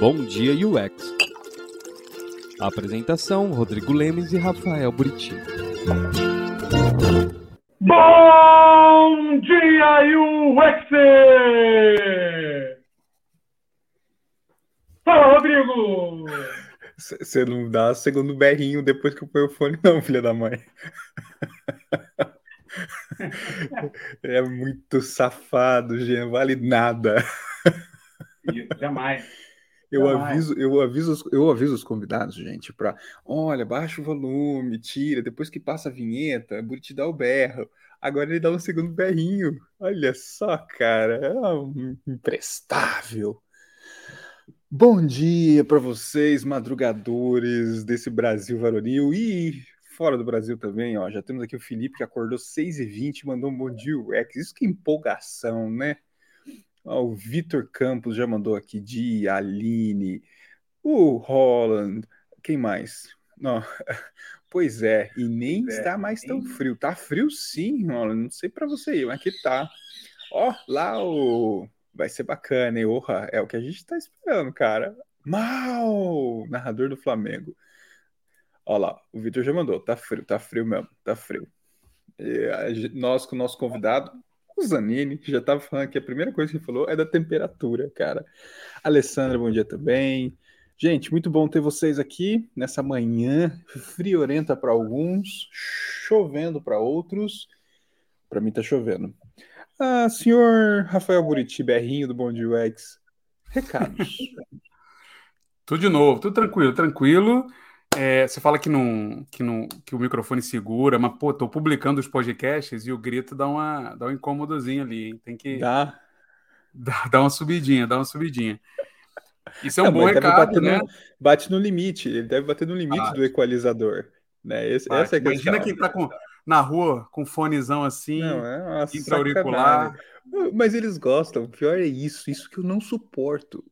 Bom Dia UX. Apresentação: Rodrigo Lemes e Rafael Buriti. Bom dia UX! Fala, Rodrigo! Você não dá segundo berrinho depois que eu ponho o fone, não, filha da mãe. É muito safado, Jean, vale nada. Jamais. Eu aviso, eu aviso, os- eu aviso os convidados, gente, para, olha, baixa o volume, tira, depois que passa a vinheta, Buriti dá o berro. Agora ele dá um segundo berrinho. Olha só, cara, é um imprestável. Bom dia para vocês, madrugadores desse Brasil varonil e fora do Brasil também, ó. Já temos aqui o Felipe que acordou 6h20 e mandou um bom dia, UX. Isso que empolgação, né? Ó, o Vitor Campos já mandou aqui dia, Aline, o Holland, quem mais? Não, pois é, e nem é, está mais tão frio. Tá frio sim, Holland, não sei para você aí, mas aqui tá. Ó, lá o vai ser bacana, hein? Orra, é o que a gente tá esperando, cara. Mal, narrador do Flamengo. Ó lá, o Vitor já mandou, tá frio, tá frio mesmo, tá frio. E a nós com o nosso convidado, o Zanini, que já tava falando que a primeira coisa que ele falou é da temperatura, cara. Alessandra, bom dia também. Gente, muito bom ter vocês aqui nessa manhã friorenta para alguns, chovendo para outros. Para mim tá chovendo. Ah, senhor Rafael Buriti, berrinho do Bom Dia UX. Recados. Tudo de novo, tudo tranquilo, tranquilo. É, você fala que, não, que, não, que o microfone segura, mas, pô, tô publicando os podcasts e o grito dá, uma, dá um incômodozinho ali, hein? Tem que Tá? dar, dar uma subidinha, dar uma subidinha. Isso é um Não, bom mas deve recado, né? no, bate no limite, ele deve bater no limite do equalizador. Né? Esse- Bate. essa é a Imagina questão. quem tá com, na rua com fonezão assim, Não, é sacanagem. Mas eles gostam, o pior é isso, isso que eu não suporto.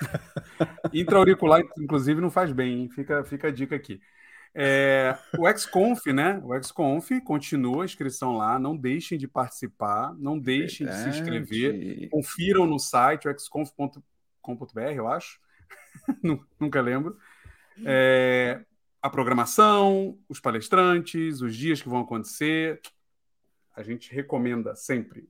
Intra-auricular, inclusive, não faz bem, hein? Fica, fica a dica aqui. É, o XConf, né? O XConf continua a inscrição lá. Não deixem de participar, não deixem de se inscrever. Verdade. Confiram no site, o xconf.com.br, eu acho. Nu- Nunca lembro. É, a programação, os palestrantes, os dias que vão acontecer. A gente recomenda sempre.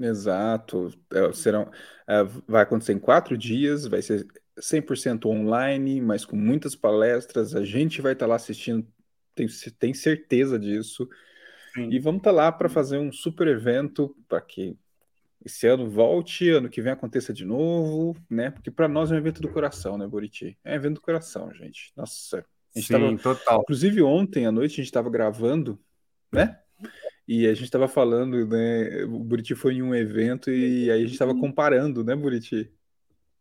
Exato. É, serão, é, vai acontecer em quatro dias, vai ser 100% online, mas com muitas palestras. A gente vai estar lá assistindo, tem, tem certeza disso. Sim. E vamos estar lá para fazer um super evento para que esse ano volte, ano que vem aconteça de novo, né? Porque para nós é um evento do coração, né, Buriti? É um evento do coração, gente. Nossa, a gente Sim, tava, total. inclusive ontem à noite a gente estava gravando, né? E a gente estava falando, né? O Buriti foi em um evento e aí a gente estava comparando, né, Buriti?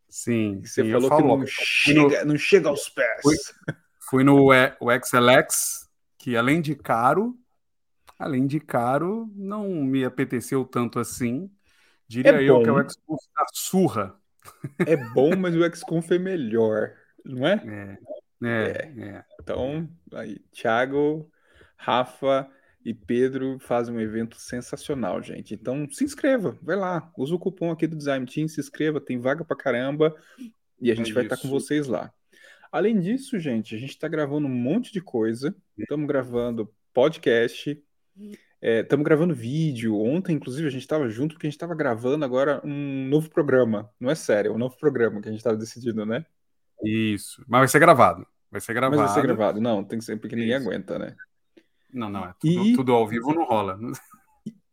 Sim, Você sim, falou que não chega, não chega aos pés. Fui- Fui no E- o XLX, que além de caro, além de caro, não me apeteceu tanto assim. Diria É eu que é o XConf da surra. É bom, mas o XConf é melhor, não é? É, é, é. Então, aí, Thiago, Rafa e Pedro fazem um evento sensacional, gente. Então, se inscreva, vai lá, usa o cupom aqui do Design Team, se inscreva, tem vaga pra caramba e a gente É vai estar com isso. vocês lá. Além disso, gente, a gente está gravando um monte de coisa. Estamos gravando podcast, estamos gravando vídeo. Ontem, inclusive, a gente estava junto porque a gente estava gravando agora um novo programa. Não é sério, é um novo programa que a gente estava decidindo, né? Isso. Mas vai ser gravado. Vai ser Mas gravado. vai ser gravado. Não, tem que ser porque ninguém Isso. aguenta, né? Não, não, é tudo, E- tudo ao vivo não rola.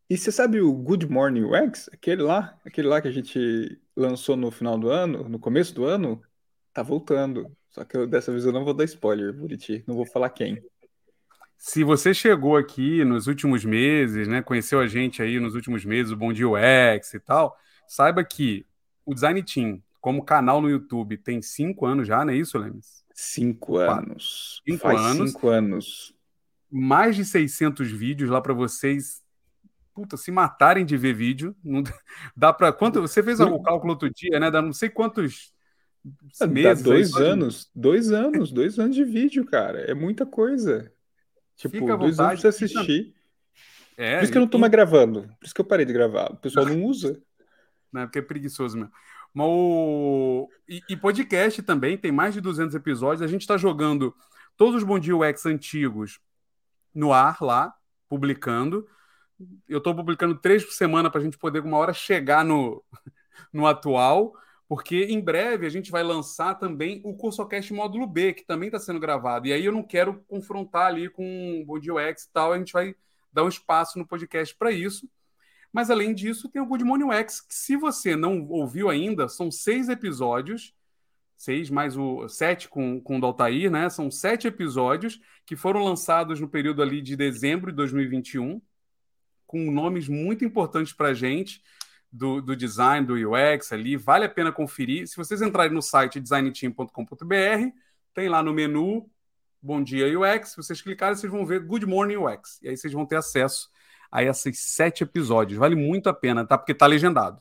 E você sabe o Good Morning UX? Aquele lá, aquele lá que a gente lançou no final do ano, no começo do ano, tá voltando. Só que eu- dessa vez eu não vou dar spoiler, Buriti. Não vou falar quem. Se você chegou aqui nos últimos meses, né, conheceu a gente aí nos últimos meses, o Bom Dia UX e tal, saiba que o Design Team, como canal no YouTube, tem cinco anos já, não é isso, Lemes? Cinco anos. Cinco Faz anos. cinco anos. Mais de 600 vídeos lá para vocês puta, se matarem de ver vídeo. Não dá para quanto? Você fez o cálculo outro dia, né? Dá não sei quantos Dá meses. dois aí, anos. Dois anos. Dois anos de vídeo, cara. É muita coisa. Tipo, dois anos você assistir. É, Por isso que eu não tô mais gravando. Por isso que eu parei de gravar. O pessoal não usa. né, porque é preguiçoso mesmo. Mas o... e, e, podcast também, tem mais de 200 episódios. A gente está jogando todos os Bom Dia UX antigos no ar lá, publicando. Eu estou publicando três por semana para a gente poder, uma hora, chegar no, no atual, porque em breve a gente vai lançar também o CursoCast Módulo B, que também está sendo gravado. E aí eu não quero confrontar ali com o Bom Dia UX e tal, a gente vai dar um espaço no podcast para isso. Mas além disso, tem o Good Morning UX, que se você não ouviu ainda, são seis episódios, seis mais o sete com, com o Daltair, né? São sete episódios que foram lançados no período ali de dezembro de 2021, com nomes muito importantes para a gente do, do design, do UX ali. Vale a pena conferir. Se vocês entrarem no site designteam.com.br, tem lá no menu Bom Dia UX. Se vocês clicarem, vocês vão ver Good Morning UX. E aí vocês vão ter acesso a esses sete episódios. Vale muito a pena, tá? Porque tá legendado.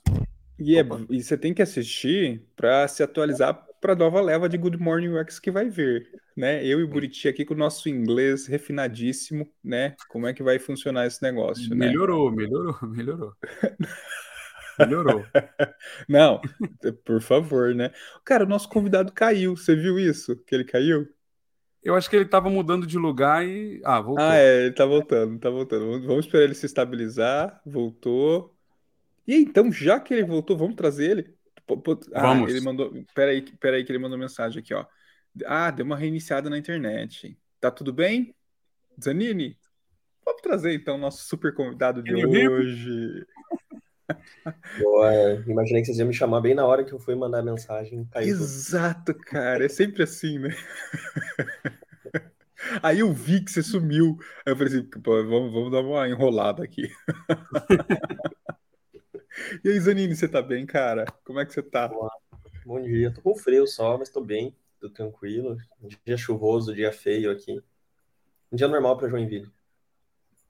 E, é, e você tem que assistir para se atualizar para a nova leva de Good Morning UX que vai vir, né? Eu e o Buriti aqui com o nosso inglês refinadíssimo, né? Como é que vai funcionar esse negócio, né? Melhorou, melhorou, melhorou. Melhorou. Não, por favor, né? Cara, o nosso convidado caiu. Você viu isso? Que ele caiu? Eu acho que ele estava mudando de lugar e. Ah, voltou. Ah, é, ele tá voltando, tá voltando. Vamos esperar ele se estabilizar. Voltou. E então, já que ele voltou, vamos trazer ele? Ah, vamos. Ele mandou. Peraí, peraí, que ele mandou mensagem aqui, ó. Ah, deu uma reiniciada na internet. Tá tudo bem? Zanini? Vamos trazer então o nosso super convidado de hoje. Boa, imaginei que vocês iam me chamar bem na hora que eu fui mandar a mensagem. Caiu Exato, cara. É sempre assim, né? Aí eu vi que você sumiu. Aí eu falei assim, vamos, vamos dar uma enrolada aqui. e aí, Zanini, você tá bem, cara? Como é que você tá? Boa. Bom dia. Tô com frio só, mas tô bem. Tô tranquilo. Um dia chuvoso, dia feio aqui. Um dia normal para Joinville.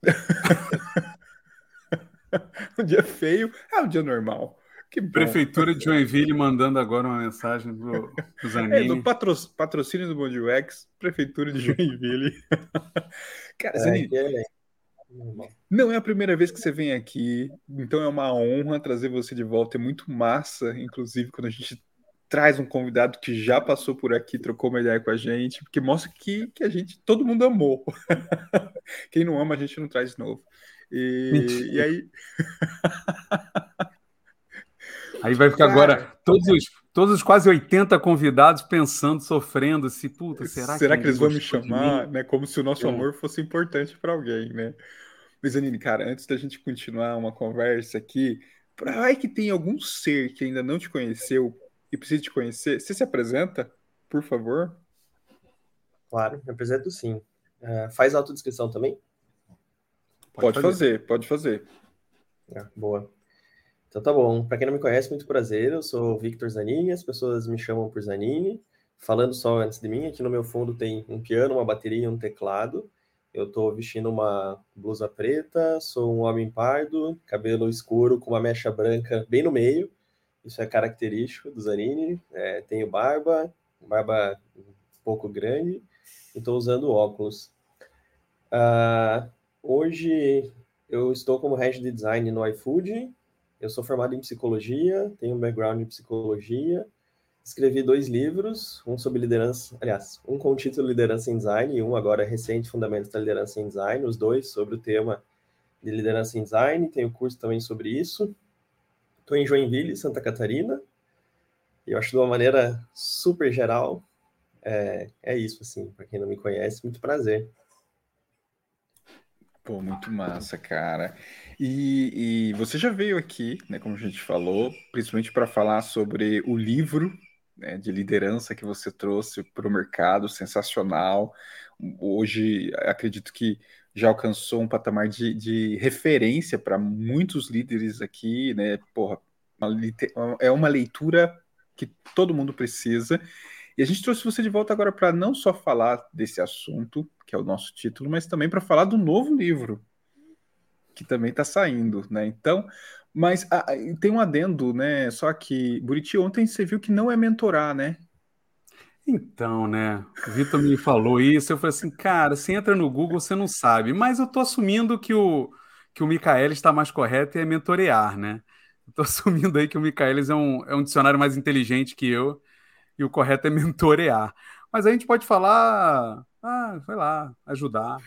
um dia feio é um dia normal. Que Prefeitura de Joinville mandando agora uma mensagem do, do Zanini. É, do patro, patrocínio do Bond UX, Prefeitura de Joinville. Cara, é, Zanini, é, não é a primeira vez que você vem aqui, então é uma honra trazer você de volta. É muito massa, inclusive, quando a gente traz um convidado que já passou por aqui, trocou uma ideia com a gente, porque mostra que, que a gente, todo mundo amou. Quem não ama, a gente não traz de novo. E, e aí. Aí vai ficar agora todos os, todos os quase 80 convidados pensando, sofrendo, se puta, será, será que, que eles vão me chamar, né? Como se o nosso é. amor fosse importante para alguém, né? Mas, Anine, cara, antes da gente continuar uma conversa aqui, vai que tem algum ser que ainda não te conheceu e precisa te conhecer, você se apresenta, por favor? Claro, me apresento sim. Uh, faz autodescrição também? Pode, pode fazer. fazer. pode fazer. Ah, boa. Então tá bom. Para quem não me conhece, muito prazer. Eu sou o Victor Zanini, as pessoas me chamam por Zanini. Falando só antes de mim, aqui no meu fundo tem um piano, uma bateria e um teclado. Eu estou vestindo uma blusa preta, sou um homem pardo, cabelo escuro com uma mecha branca bem no meio. Isso é característico do Zanini. É, tenho barba, barba um pouco grande, e estou usando óculos. Uh, Hoje eu estou como head de design no iFood. Eu sou formado em psicologia, tenho um background em psicologia. Escrevi dois livros, um sobre liderança, aliás, um com o título Liderança em Design e um agora recente, Fundamentos da Liderança em Design, os dois sobre o tema de liderança em design. Tenho curso também sobre isso. Estou em Joinville, Santa Catarina. E eu acho de uma maneira super geral. É, é isso, assim, para quem não me conhece, muito prazer. Pô, muito massa, cara. E, e você já veio aqui, né, como a gente falou, principalmente para falar sobre o livro né, de liderança que você trouxe para o mercado, sensacional. Hoje, acredito que já alcançou um patamar de, de referência para muitos líderes aqui, né? Porra, uma, é uma leitura que todo mundo precisa. E a gente trouxe você de volta agora para não só falar desse assunto, que é o nosso título, mas também para falar do novo livro, que também está saindo, né? Então, mas ah, tem um adendo, né? Só que, Buriti, ontem você viu que não é mentorar, né? Então, né? O Vitor me falou isso, eu falei assim, cara, você entra no Google, você não sabe. Mas eu tô assumindo que o, que o Micael está mais correto e é mentorear, né? Estou assumindo aí que o Michaelis é um, é um dicionário mais inteligente que eu e o correto é mentorear. Mas a gente pode falar, ah, sei lá, ajudar.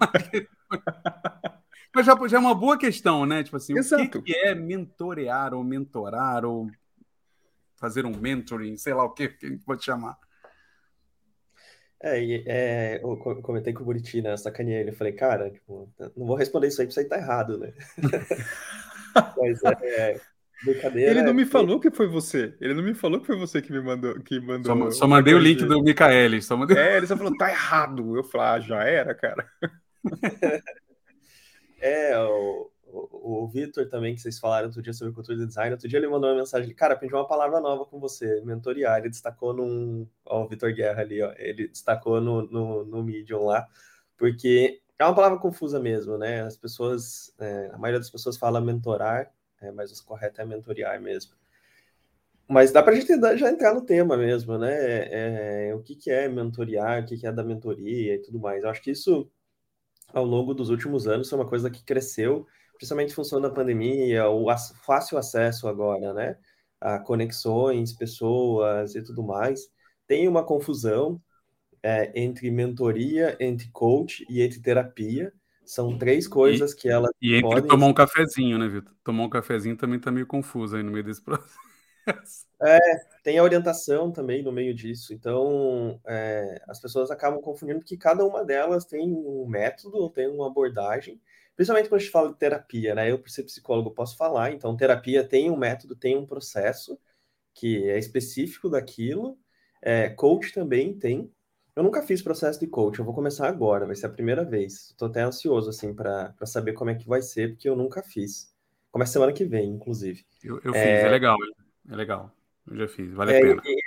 Mas já, já, é uma boa questão, né? Tipo assim, Exato. o que, que, é mentorear ou mentorar ou fazer um mentoring, sei lá o que, que a gente pode chamar. É, é, eu comentei com o Buriti, né? Sacaneei ele. Eu falei, cara, tipo, não vou responder isso aí, porque isso aí tá errado, né? Mas é, brincadeira. Ele não me falou que foi você. Ele não me falou que foi você que me mandou. Que mandou só, só mandei o link do Micaeli. Só mandei... É, ele só falou, tá errado. Eu falei, ah, já era, cara. é, o, o, o Vitor também, que vocês falaram outro dia sobre cultura de design, outro dia ele mandou uma mensagem, cara, aprendi uma palavra nova com você, mentoriar, ele destacou num, ó, o Vitor Guerra ali, ó, ele destacou no, no, no Medium lá, porque é uma palavra confusa mesmo, né, as pessoas, é, a maioria das pessoas fala mentorar, é, mas o correto é mentoriar mesmo. Mas dá para a gente já entrar no tema mesmo, né? É, é, o que, que é mentoriar, o que, que é da mentoria e tudo mais. Eu acho que isso, ao longo dos últimos anos, é uma coisa que cresceu principalmente em função da pandemia, o fácil acesso agora, né? A conexões, pessoas e tudo mais. Tem uma confusão é, entre mentoria, entre coach e entre terapia. São três coisas e, que ela. E entre podem... tomar um cafezinho, né, Vitor? Tomar um cafezinho também tá meio confuso aí no meio desse processo. É, tem a orientação também no meio disso. Então, é, as pessoas acabam confundindo que cada uma delas tem um método, tem uma abordagem, Principalmente quando a gente fala de terapia, né? Eu, por ser psicólogo, posso falar. Então, terapia tem um método, tem um processo que é específico daquilo. É, coach também tem. Eu nunca fiz processo de coach, eu vou começar agora, vai ser a primeira vez. Estou até ansioso, assim, para saber como é que vai ser, porque eu nunca fiz. Começa semana que vem, inclusive. Eu, eu é... fiz, é legal, é legal. Eu já fiz, vale é, a pena. E,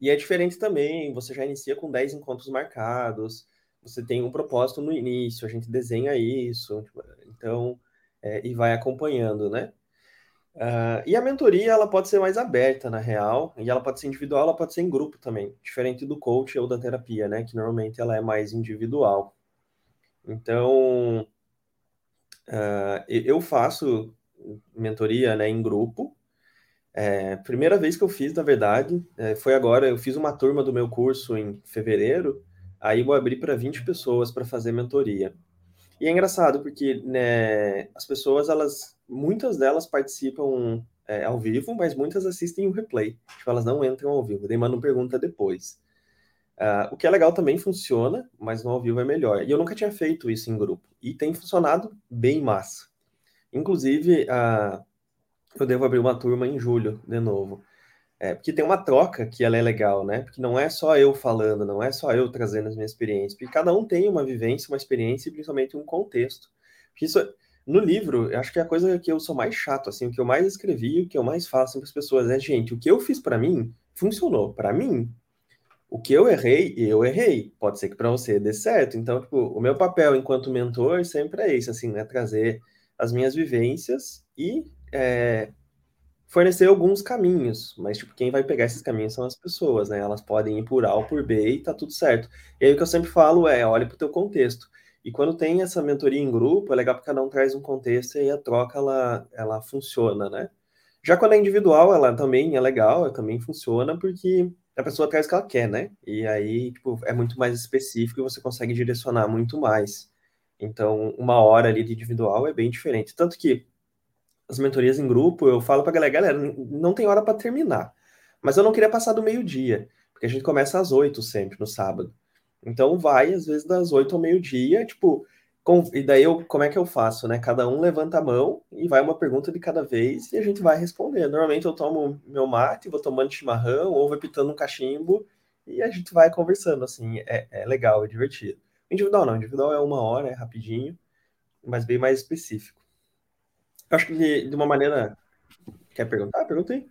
e é diferente também, você já inicia com 10 encontros marcados, você tem um propósito no início, a gente desenha isso, tipo, então, é, e vai acompanhando, né? Uh, e a mentoria, ela pode ser mais aberta, na real, e ela pode ser individual, ela pode ser em grupo também, diferente do coach ou da terapia, né? Que normalmente ela é mais individual. Então, uh, eu faço mentoria né, em grupo. É, primeira vez que eu fiz, na verdade, é, foi agora. Eu fiz uma turma do meu curso em fevereiro, Aí eu abri para 20 pessoas para fazer mentoria. E é engraçado porque né, as pessoas, elas, muitas delas participam é, ao vivo, mas muitas assistem o replay. Tipo, elas não entram ao vivo, daí mandam pergunta depois. Uh, o que é legal também funciona, mas no ao vivo é melhor. E eu nunca tinha feito isso em grupo. E tem funcionado bem massa. Inclusive, uh, eu devo abrir uma turma em julho de novo. É, porque tem uma troca que ela é legal, né? Porque não é só eu falando, não é só eu trazendo as minhas experiências, porque cada um tem uma vivência, uma experiência e principalmente um contexto. Porque isso, no livro, eu acho que é a coisa que eu sou mais chato, assim, o que eu mais escrevi, o que eu mais faço para as pessoas é, gente, o que eu fiz para mim funcionou para mim. O que eu errei, eu errei. Pode ser que para você dê certo. Então, tipo, o meu papel enquanto mentor sempre é esse, assim, né? Trazer as minhas vivências e é, fornecer alguns caminhos, mas tipo, quem vai pegar esses caminhos são as pessoas, né? Elas podem ir por A ou por B e tá tudo certo. E aí o que eu sempre falo é, olhe para o teu contexto. E quando tem essa mentoria em grupo, é legal porque cada um traz um contexto e a troca ela, ela funciona, né? Já quando é individual, ela também é legal, ela também funciona porque a pessoa traz o que ela quer, né? E aí, tipo, é muito mais específico e você consegue direcionar muito mais. Então, uma hora ali de individual é bem diferente. Tanto que as mentorias em grupo, eu falo pra galera, galera, não tem hora para terminar. Mas eu não queria passar do meio-dia, porque a gente começa às oito sempre, no sábado. Então vai, às vezes, das oito ao meio-dia, tipo, com, e daí eu, como é que eu faço, né? Cada um levanta a mão e vai uma pergunta de cada vez e a gente vai responder. Normalmente eu tomo meu mate, vou tomando chimarrão ou vou pitando um cachimbo e a gente vai conversando, assim, é, é legal, é divertido. Individual não, individual é uma hora, é rapidinho, mas bem mais específico. Acho que de, de uma maneira. Quer perguntar? Pergunta aí.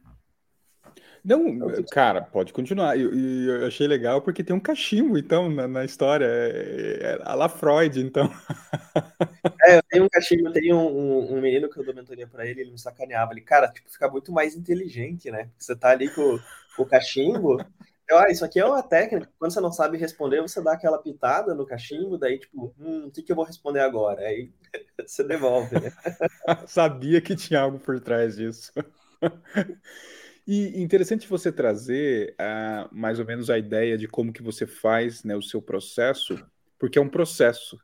Não, cara, pode continuar. Eu, eu, achei legal porque tem um cachimbo, então, na, na história. É, é, a La Freud, então. É, eu tenho um cachimbo, eu tenho um, um, menino que eu dou mentoria pra ele, ele me sacaneava. Ele, cara, tipo, fica muito mais inteligente, né? Você tá ali com, com o cachimbo, Ah, isso aqui é uma técnica. Quando você não sabe responder, você dá aquela pitada no cachimbo, daí, tipo, hum, o que, que eu vou responder agora? Aí você devolve, né? Sabia que tinha algo por trás disso. E interessante você trazer uh, mais ou menos a ideia de como que você faz né, o seu processo, porque é um processo,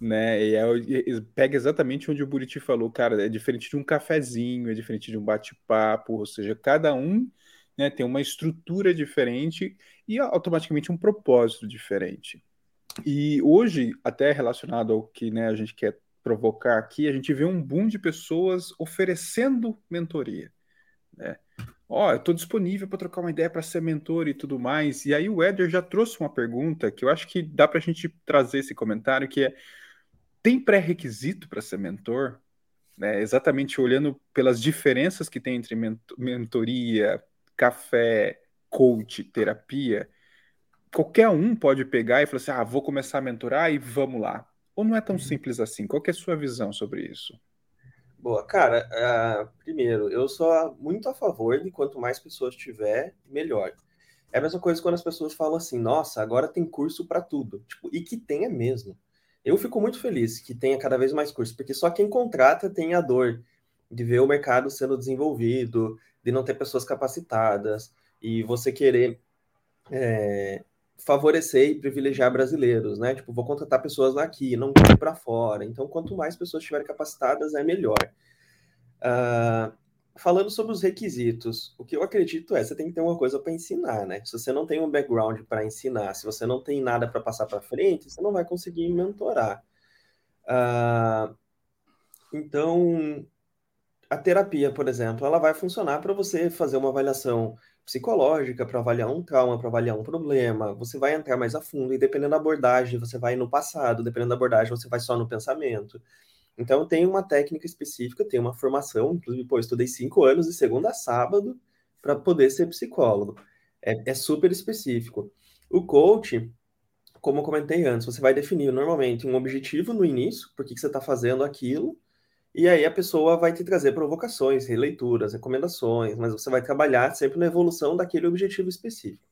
né? E, é, e pega exatamente onde o Buriti falou, cara, é diferente de um cafezinho, é diferente de um bate-papo, ou seja, cada um né, tem uma estrutura diferente e automaticamente um propósito diferente. E hoje, até relacionado ao que né, a gente quer provocar aqui, a gente vê um boom de pessoas oferecendo mentoria. Né? Ó, oh, eu estou disponível para trocar uma ideia para ser mentor e tudo mais. E aí o Éder já trouxe uma pergunta que eu acho que dá para a gente trazer esse comentário, que é, tem pré-requisito para ser mentor? Né? Exatamente olhando pelas diferenças que tem entre mentoria, café, coach, terapia, qualquer um pode pegar e falar assim, ah, vou começar a mentorar e vamos lá. Ou não é tão uhum. simples assim? Qual é a sua visão sobre isso? Boa, cara, uh, primeiro, eu sou muito a favor de quanto mais pessoas tiver, melhor. É a mesma coisa quando as pessoas falam assim, nossa, agora tem curso para tudo. Tipo, e que tenha mesmo. Eu fico muito feliz que tenha cada vez mais curso, porque só quem contrata tem a dor de ver o mercado sendo desenvolvido, de não ter pessoas capacitadas, e você querer é, favorecer e privilegiar brasileiros, né? Tipo, vou contratar pessoas aqui, não para fora. Então, quanto mais pessoas estiverem capacitadas, é melhor. Uh, falando sobre os requisitos, o que eu acredito é, você tem que ter uma coisa para ensinar, né? Se você não tem um background para ensinar, se você não tem nada para passar para frente, você não vai conseguir mentorar. Uh, então, a terapia, por exemplo, ela vai funcionar para você fazer uma avaliação psicológica para avaliar um trauma, para avaliar um problema. Você vai entrar mais a fundo e dependendo da abordagem, você vai no passado, dependendo da abordagem, você vai só no pensamento. Então, tem uma técnica específica, tem uma formação, inclusive, pô, estudei cinco anos de segunda a sábado para poder ser psicólogo. É, é super específico. O coach, como eu comentei antes, você vai definir normalmente um objetivo no início, por que, que você está fazendo aquilo, e aí a pessoa vai te trazer provocações, releituras, recomendações, mas você vai trabalhar sempre na evolução daquele objetivo específico.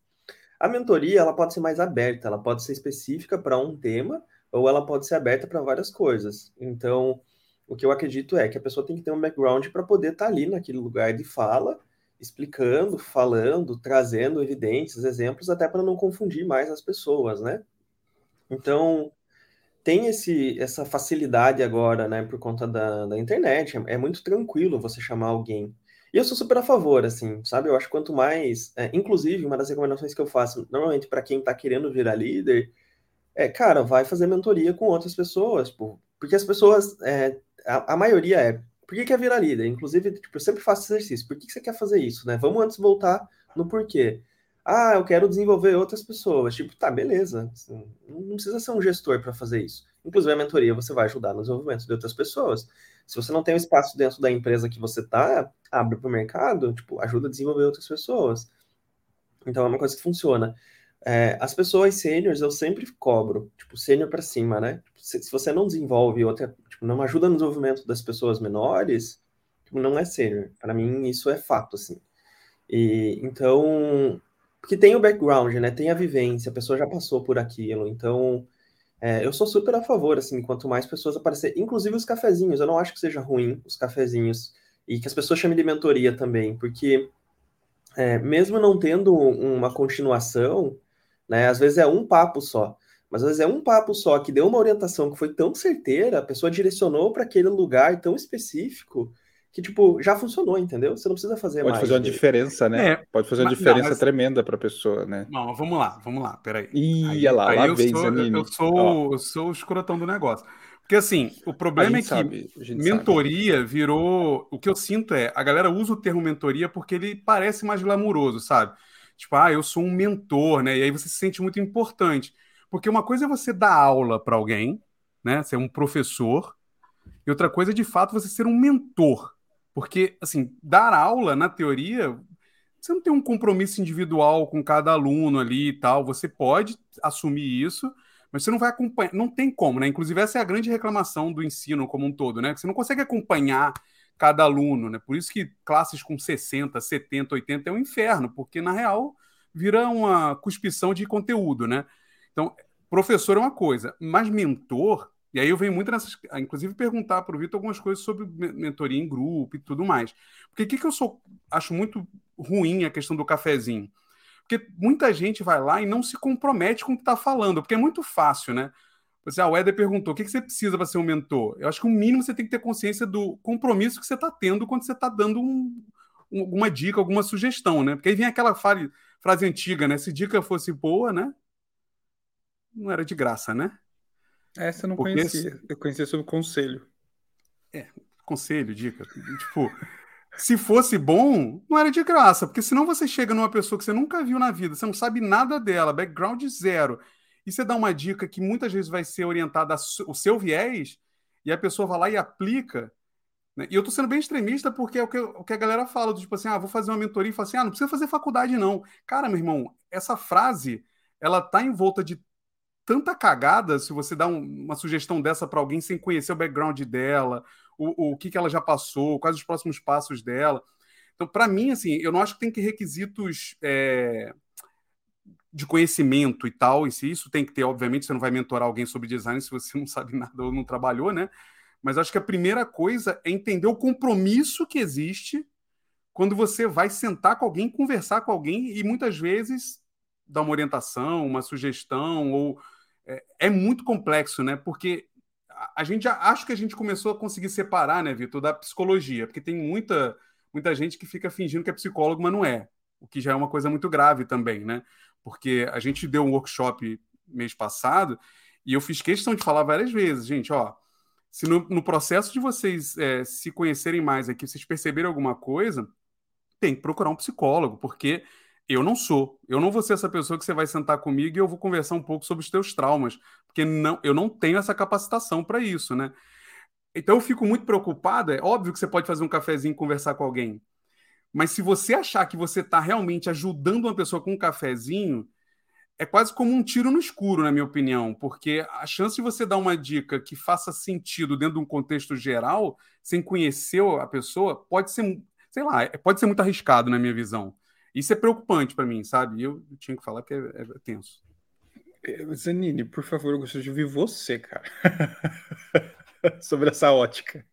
A mentoria, ela pode ser mais aberta, ela pode ser específica para um tema, ou ela pode ser aberta para várias coisas. Então, o que eu acredito é que a pessoa tem que ter um background para poder estar tá ali naquele lugar de fala, explicando, falando, trazendo evidências, exemplos, até para não confundir mais as pessoas, né? Então, tem esse, essa facilidade agora, né, por conta da, da internet. É, é, muito tranquilo você chamar alguém. E eu sou super a favor, assim, sabe? Eu acho que quanto mais. É, inclusive, uma das recomendações que eu faço, normalmente para quem está querendo virar líder, é, cara, vai fazer mentoria com outras pessoas, tipo, porque as pessoas. É, a, a, maioria é. Por que quer virar líder? Inclusive, tipo, eu sempre faço exercício. Por que, que você quer fazer isso, né? Vamos antes voltar no porquê. Ah, eu quero desenvolver outras pessoas. Tipo, tá, beleza. Não precisa ser um gestor para fazer isso. Inclusive, a mentoria você vai ajudar no desenvolvimento de outras pessoas. Se você não tem um espaço dentro da empresa que você tá, abre para o mercado, tipo, ajuda a desenvolver outras pessoas. Então, é uma coisa que funciona. É, as pessoas sêniores eu sempre cobro, tipo, sênior para cima, né? Se, se, você não desenvolve outra, tipo, não ajuda no desenvolvimento das pessoas menores, tipo, não é sênior. Para mim, isso é fato, assim. E, então, porque tem o background, né? Tem a vivência, a pessoa já passou por aquilo. Então, é, eu sou super a favor, assim, quanto mais pessoas aparecer, inclusive os cafezinhos. Eu não acho que seja ruim os cafezinhos e que as pessoas chamem de mentoria também, porque é, mesmo não tendo uma continuação, né? Às vezes é um papo só. Mas às vezes é um papo só que deu uma orientação que foi tão certeira, a pessoa direcionou para aquele lugar tão específico que, tipo, já funcionou, entendeu? Você não precisa fazer Pode mais. Pode fazer uma diferença, né? É, Pode fazer uma mas, diferença não, mas... tremenda para a pessoa, né? Não, vamos lá, vamos lá, peraí. Ih, lá, lá eu vem, sou, Eu sou, eu sou o escrotão do negócio. Porque, assim, o problema é que sabe, mentoria sabe. virou... O que eu sinto é, a galera usa o termo mentoria porque ele parece mais glamuroso, sabe? Tipo, ah, eu sou um mentor, né? E aí você se sente muito importante. Porque uma coisa é você dar aula para alguém, né? Ser um professor. E outra coisa é, de fato, você ser um mentor. Porque, assim, dar aula, na teoria, você não tem um compromisso individual com cada aluno ali e tal. Você pode assumir isso, mas você não vai acompanhar. Não tem como, né? Inclusive, essa é a grande reclamação do ensino como um todo, né? Você não consegue acompanhar cada aluno, né? Por isso que classes com 60, 70, 80 é um inferno, porque, na real, vira uma cuspição de conteúdo, né? Então, professor é uma coisa, mas mentor, e aí eu venho muito nessas, inclusive perguntar para o Vitor algumas coisas sobre mentoria em grupo e tudo mais. Porque o que, que eu sou, acho muito ruim a questão do cafezinho? Porque muita gente vai lá e não se compromete com o que está falando, porque é muito fácil, né? Você, ah, o Éder perguntou: o que, que você precisa para ser um mentor? Eu acho que o mínimo você tem que ter consciência do compromisso que você está tendo quando você está dando um, um, alguma dica, alguma sugestão, né? Porque aí vem aquela frase antiga, né? Se dica fosse boa, né? Não era de graça, né? Essa eu não Porque conhecia. Eu conhecia sobre conselho. É, conselho, dica. Tipo, se fosse bom, não era de graça, porque senão você chega numa pessoa que você nunca viu na vida, você não sabe nada dela, background zero, e você dá uma dica que muitas vezes vai ser orientada ao seu viés, e a pessoa vai lá e aplica. Né? E eu tô sendo bem extremista porque é o que, o que a galera fala, do tipo assim, ah, vou fazer uma mentoria e fala assim, ah, não precisa fazer faculdade, não. Cara, meu irmão, essa frase, ela tá em volta de tanta cagada se você dá um, uma sugestão dessa para alguém sem conhecer o background dela, o, o que, que ela já passou, quais os próximos passos dela. Então, para mim, assim, eu não acho que tem que requisitos é, de conhecimento e tal, e se isso tem que ter, obviamente, você não vai mentorar alguém sobre design se você não sabe nada ou não trabalhou, né? Mas acho que a primeira coisa é entender o compromisso que existe quando você vai sentar com alguém, conversar com alguém e muitas vezes dar uma orientação, uma sugestão, ou é, é muito complexo, né? Porque a gente já acho que a gente começou a conseguir separar, né, Vitor, da psicologia, porque tem muita muita gente que fica fingindo que é psicólogo, mas não é, o que já é uma coisa muito grave também, né? porque a gente deu um workshop mês passado e eu fiz questão de falar várias vezes, gente, ó, se no, no processo de vocês é, se conhecerem mais aqui, vocês perceberem alguma coisa, tem que procurar um psicólogo, porque eu não sou. Eu não vou ser essa pessoa que você vai sentar comigo e eu vou conversar um pouco sobre os teus traumas, porque não, eu não tenho essa capacitação para isso, né? Então eu fico muito preocupado. É óbvio que você pode fazer um cafezinho e conversar com alguém, mas se você achar que você está realmente ajudando uma pessoa com um cafezinho, é quase como um tiro no escuro, na minha opinião, porque a chance de você dar uma dica que faça sentido dentro de um contexto geral, sem conhecer a pessoa, pode ser, sei lá, pode ser muito arriscado na minha visão. Isso é preocupante para mim, sabe? Eu, eu tinha que falar que é, é tenso. É, Zanini, por favor, eu gostaria de ouvir você, cara, sobre essa ótica.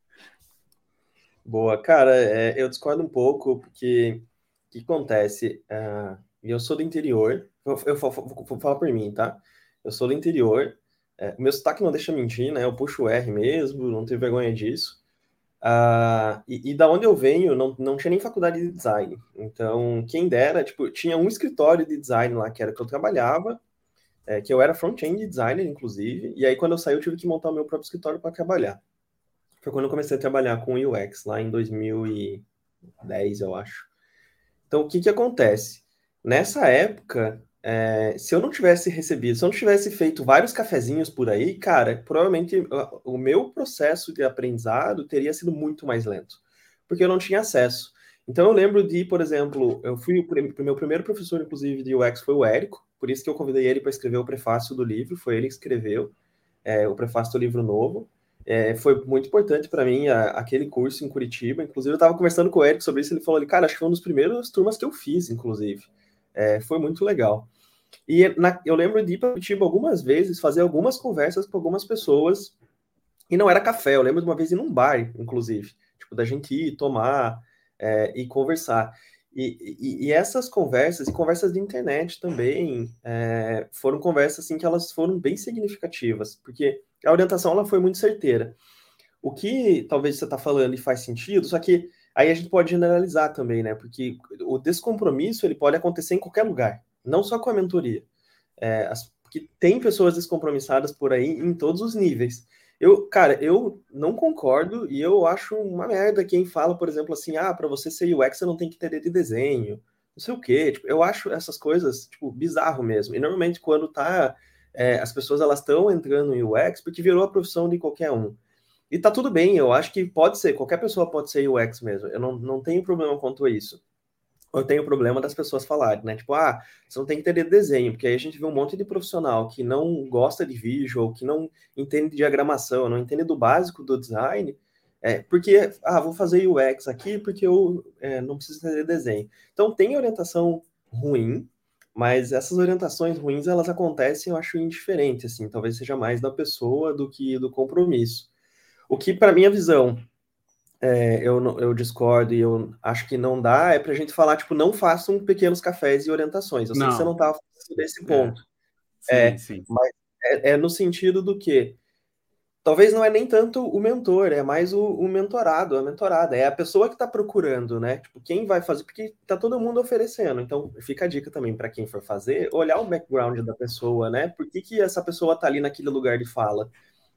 Boa, cara, é, eu discordo um pouco, porque o que acontece? Uh, eu sou do interior, eu, eu, vou, vou falar por mim, tá? Eu sou do interior, é, o meu sotaque não deixa mentir, né? Eu puxo o R mesmo, não tenho vergonha disso. Uh, e, e, da onde eu venho, não, não tinha nem faculdade de design. Então, quem dera, tipo, tinha um escritório de design lá, que era que eu trabalhava, é, que eu era front-end designer, inclusive, e aí quando eu saí eu tive que montar o meu próprio escritório para trabalhar foi quando eu comecei a trabalhar com UX, lá em 2010, eu acho. Então, o que que acontece? Nessa época, é, se eu não tivesse recebido, se eu não tivesse feito vários cafezinhos por aí, cara, provavelmente o meu processo de aprendizado teria sido muito mais lento, porque eu não tinha acesso. Então eu lembro de, por exemplo, eu fui o meu primeiro professor, inclusive, de UX foi o Érico, por isso que eu convidei ele para escrever o prefácio do livro, foi ele que escreveu é, o prefácio do livro novo. É, foi muito importante para mim a, aquele curso em Curitiba. Inclusive, eu estava conversando com o Eric sobre isso. Ele falou ali, cara, acho que foi uma das primeiras turmas que eu fiz, inclusive. É, foi muito legal. E na, eu lembro de ir para Curitiba algumas vezes, fazer algumas conversas com algumas pessoas. E não era café, eu lembro de uma vez ir num bar, inclusive. Tipo, da gente ir tomar é, e conversar. E, e, e, essas conversas, e conversas de internet também, é, foram conversas assim que elas foram bem significativas, porque a orientação ela foi muito certeira. O que talvez você está falando e faz sentido, só que aí a gente pode generalizar também, né? Porque o descompromisso ele pode acontecer em qualquer lugar, não só com a mentoria. É, as, porque tem pessoas descompromissadas por aí em todos os níveis. Eu, cara, eu não concordo e eu acho uma merda quem fala, por exemplo, assim, ah, para você ser UX você não tem que ter de desenho, não sei o quê. Tipo, eu acho essas coisas, tipo, bizarro mesmo. E normalmente quando tá é, as pessoas elas estão entrando em UX porque virou a profissão de qualquer um. E tá tudo bem, eu acho que pode ser, qualquer pessoa pode ser UX mesmo. Eu não, não tenho problema quanto a isso. Eu tenho problema das pessoas falarem, né? Tipo, ah, você não tem que ter desenho, porque aí a gente vê um monte de profissional que não gosta de visual, que não entende de diagramação, não entende do básico do design, é, porque, ah, vou fazer UX aqui porque eu é, não preciso ter desenho. Então, tem orientação ruim, Mas essas orientações ruins, elas acontecem, eu acho, indiferente, assim, talvez seja mais da pessoa do que do compromisso. O que, para minha visão, é, eu, eu discordo e eu acho que não dá, é para a gente falar, tipo, não façam pequenos cafés e orientações. Eu sei Não. que você não estava falando desse É. ponto. Sim, É, sim. É, é no sentido do que talvez não é nem tanto o mentor, é mais o, o mentorado, a mentorada, é a pessoa que está procurando, né? Tipo, quem vai fazer, porque tá todo mundo oferecendo. Então, fica a dica também para quem for fazer, olhar o background da pessoa, né? Por que, que essa pessoa tá ali naquele lugar de fala?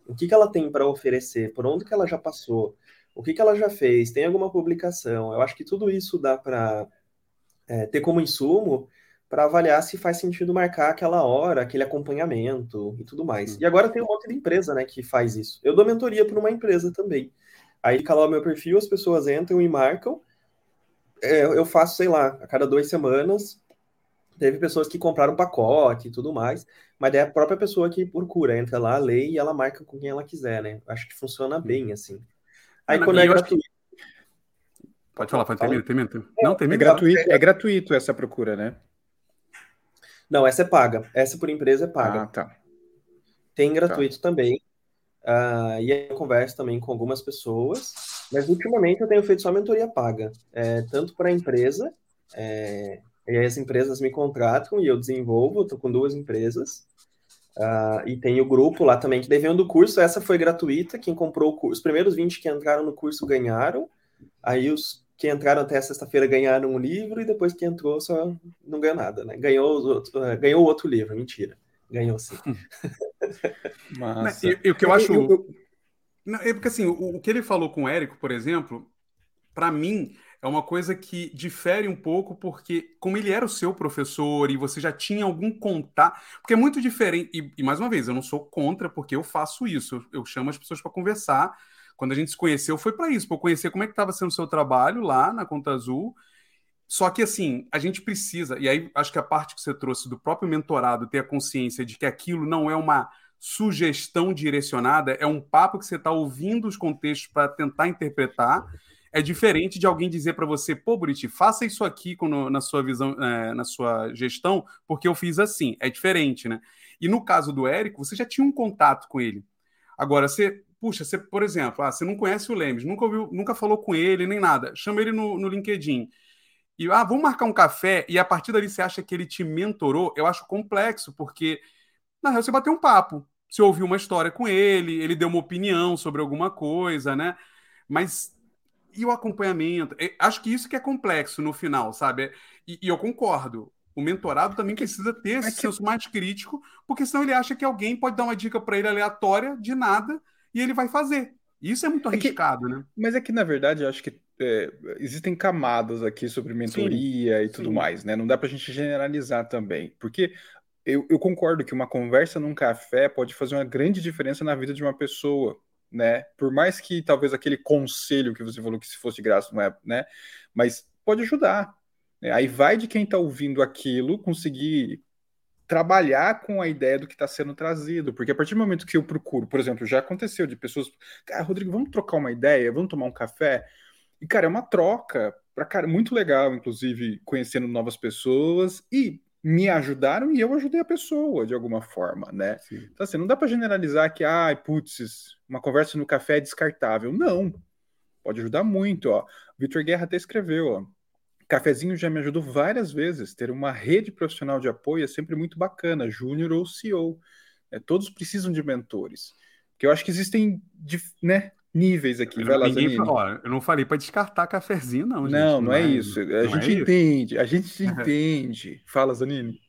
O que, que ela tem para oferecer? Por onde que ela já passou? O que, que ela já fez? Tem alguma publicação? Eu acho que tudo isso dá para ter como insumo para avaliar se faz sentido marcar aquela hora, aquele acompanhamento e tudo mais. Hum. E agora tem um monte de empresa, né, que faz isso. Eu dou mentoria para uma empresa também. Aí fica lá o meu perfil, as pessoas entram e marcam. É, eu faço, sei lá, a cada duas semanas. Teve pessoas que compraram pacote e tudo mais, mas é a própria pessoa que procura, entra lá, lê e ela marca com quem ela quiser, né? Acho que funciona bem assim. Aí Não, quando é que- gratuito, Pode falar, pode terminar, termina. termina. Não, É termina. gratuito, é gratuito essa procura, né? não, essa é paga. Essa por empresa é paga. Ah, tá. Tem gratuito também. Ah, e eu converso também com algumas pessoas, mas ultimamente eu tenho feito só mentoria paga, é, tanto para a empresa, é, e aí as empresas me contratam e eu desenvolvo, estou com duas empresas, Ah, e tem o grupo lá também que vem do curso, essa foi gratuita, quem comprou o curso, os primeiros 20 que entraram no curso ganharam, aí os que entraram até sexta-feira ganharam um livro, e depois que entrou só não ganhou nada, né? Ganhou, os outros- ah, ganhou outro livro, mentira, ganhou sim. Massa. E, e o que eu acho. Eu- eu- Não, é porque assim, o, o que ele falou com o Érico, por exemplo, para mim é uma coisa que difere um pouco, porque como ele era o seu professor e você já tinha algum contato, porque é muito diferente, e, e, mais uma vez, eu não sou contra, porque eu faço isso, eu, eu chamo as pessoas para conversar. Quando a gente se conheceu, foi para isso, para conhecer como é que estava sendo o seu trabalho lá na Conta Azul. Só que assim, a gente precisa, e aí acho que a parte que você trouxe do próprio mentorado ter a consciência de que aquilo não é uma sugestão direcionada, é um papo que você está ouvindo os contextos para tentar interpretar. É diferente de alguém dizer para você, pô, Buriti, faça isso aqui quando, na sua visão, é, na sua gestão, porque eu fiz assim. É diferente, né? E no caso do Érico, você já tinha um contato com ele. Agora, você, puxa, você, por exemplo, ah, você não conhece o Lemes, nunca ouviu, nunca falou com ele, nem nada. Chama ele no, no LinkedIn. E, ah, vamos marcar um café, e a partir dali você acha que ele te mentorou, eu acho complexo, porque na real você bateu um papo. Você ouviu uma história com ele, ele deu uma opinião sobre alguma coisa, né? Mas e o acompanhamento? É, acho que isso que é complexo no final, sabe? E, e eu concordo. O mentorado também precisa ter esse que- senso mais crítico, porque senão ele acha que alguém pode dar uma dica para ele aleatória, de nada, e ele vai fazer. Isso é muito É que- arriscado, né? Mas é que, na verdade, eu acho que é, existem camadas aqui sobre mentoria e tudo sim. mais, né? Não dá pra gente generalizar também. Porque eu, eu concordo que uma conversa num café pode fazer uma grande diferença na vida de uma pessoa, né? Por mais que talvez aquele conselho que você falou que se fosse graça não é, né? Mas pode ajudar. né? Aí vai de quem tá ouvindo aquilo conseguir trabalhar com a ideia do que está sendo trazido, porque a partir do momento que eu procuro, por exemplo, já aconteceu de pessoas, cara, Rodrigo, vamos trocar uma ideia, vamos tomar um café, e cara, é uma troca, para cara, muito legal, inclusive conhecendo novas pessoas e me ajudaram e eu ajudei a pessoa de alguma forma, né? Sim. Então assim, não dá para generalizar que, ai, putz, uma conversa no café é descartável, não. Pode ajudar muito, ó. Vitor Guerra até escreveu, ó. Cafezinho já me ajudou várias vezes. Ter uma rede profissional de apoio é sempre muito bacana, júnior ou CEO. É, todos precisam de mentores. Porque eu acho que existem né, níveis aqui. Vai lá, Ninguém, ó, eu não falei para descartar cafezinho, não, gente. Não, não é isso. A não gente é isso. entende, a gente entende. Fala, Zanini.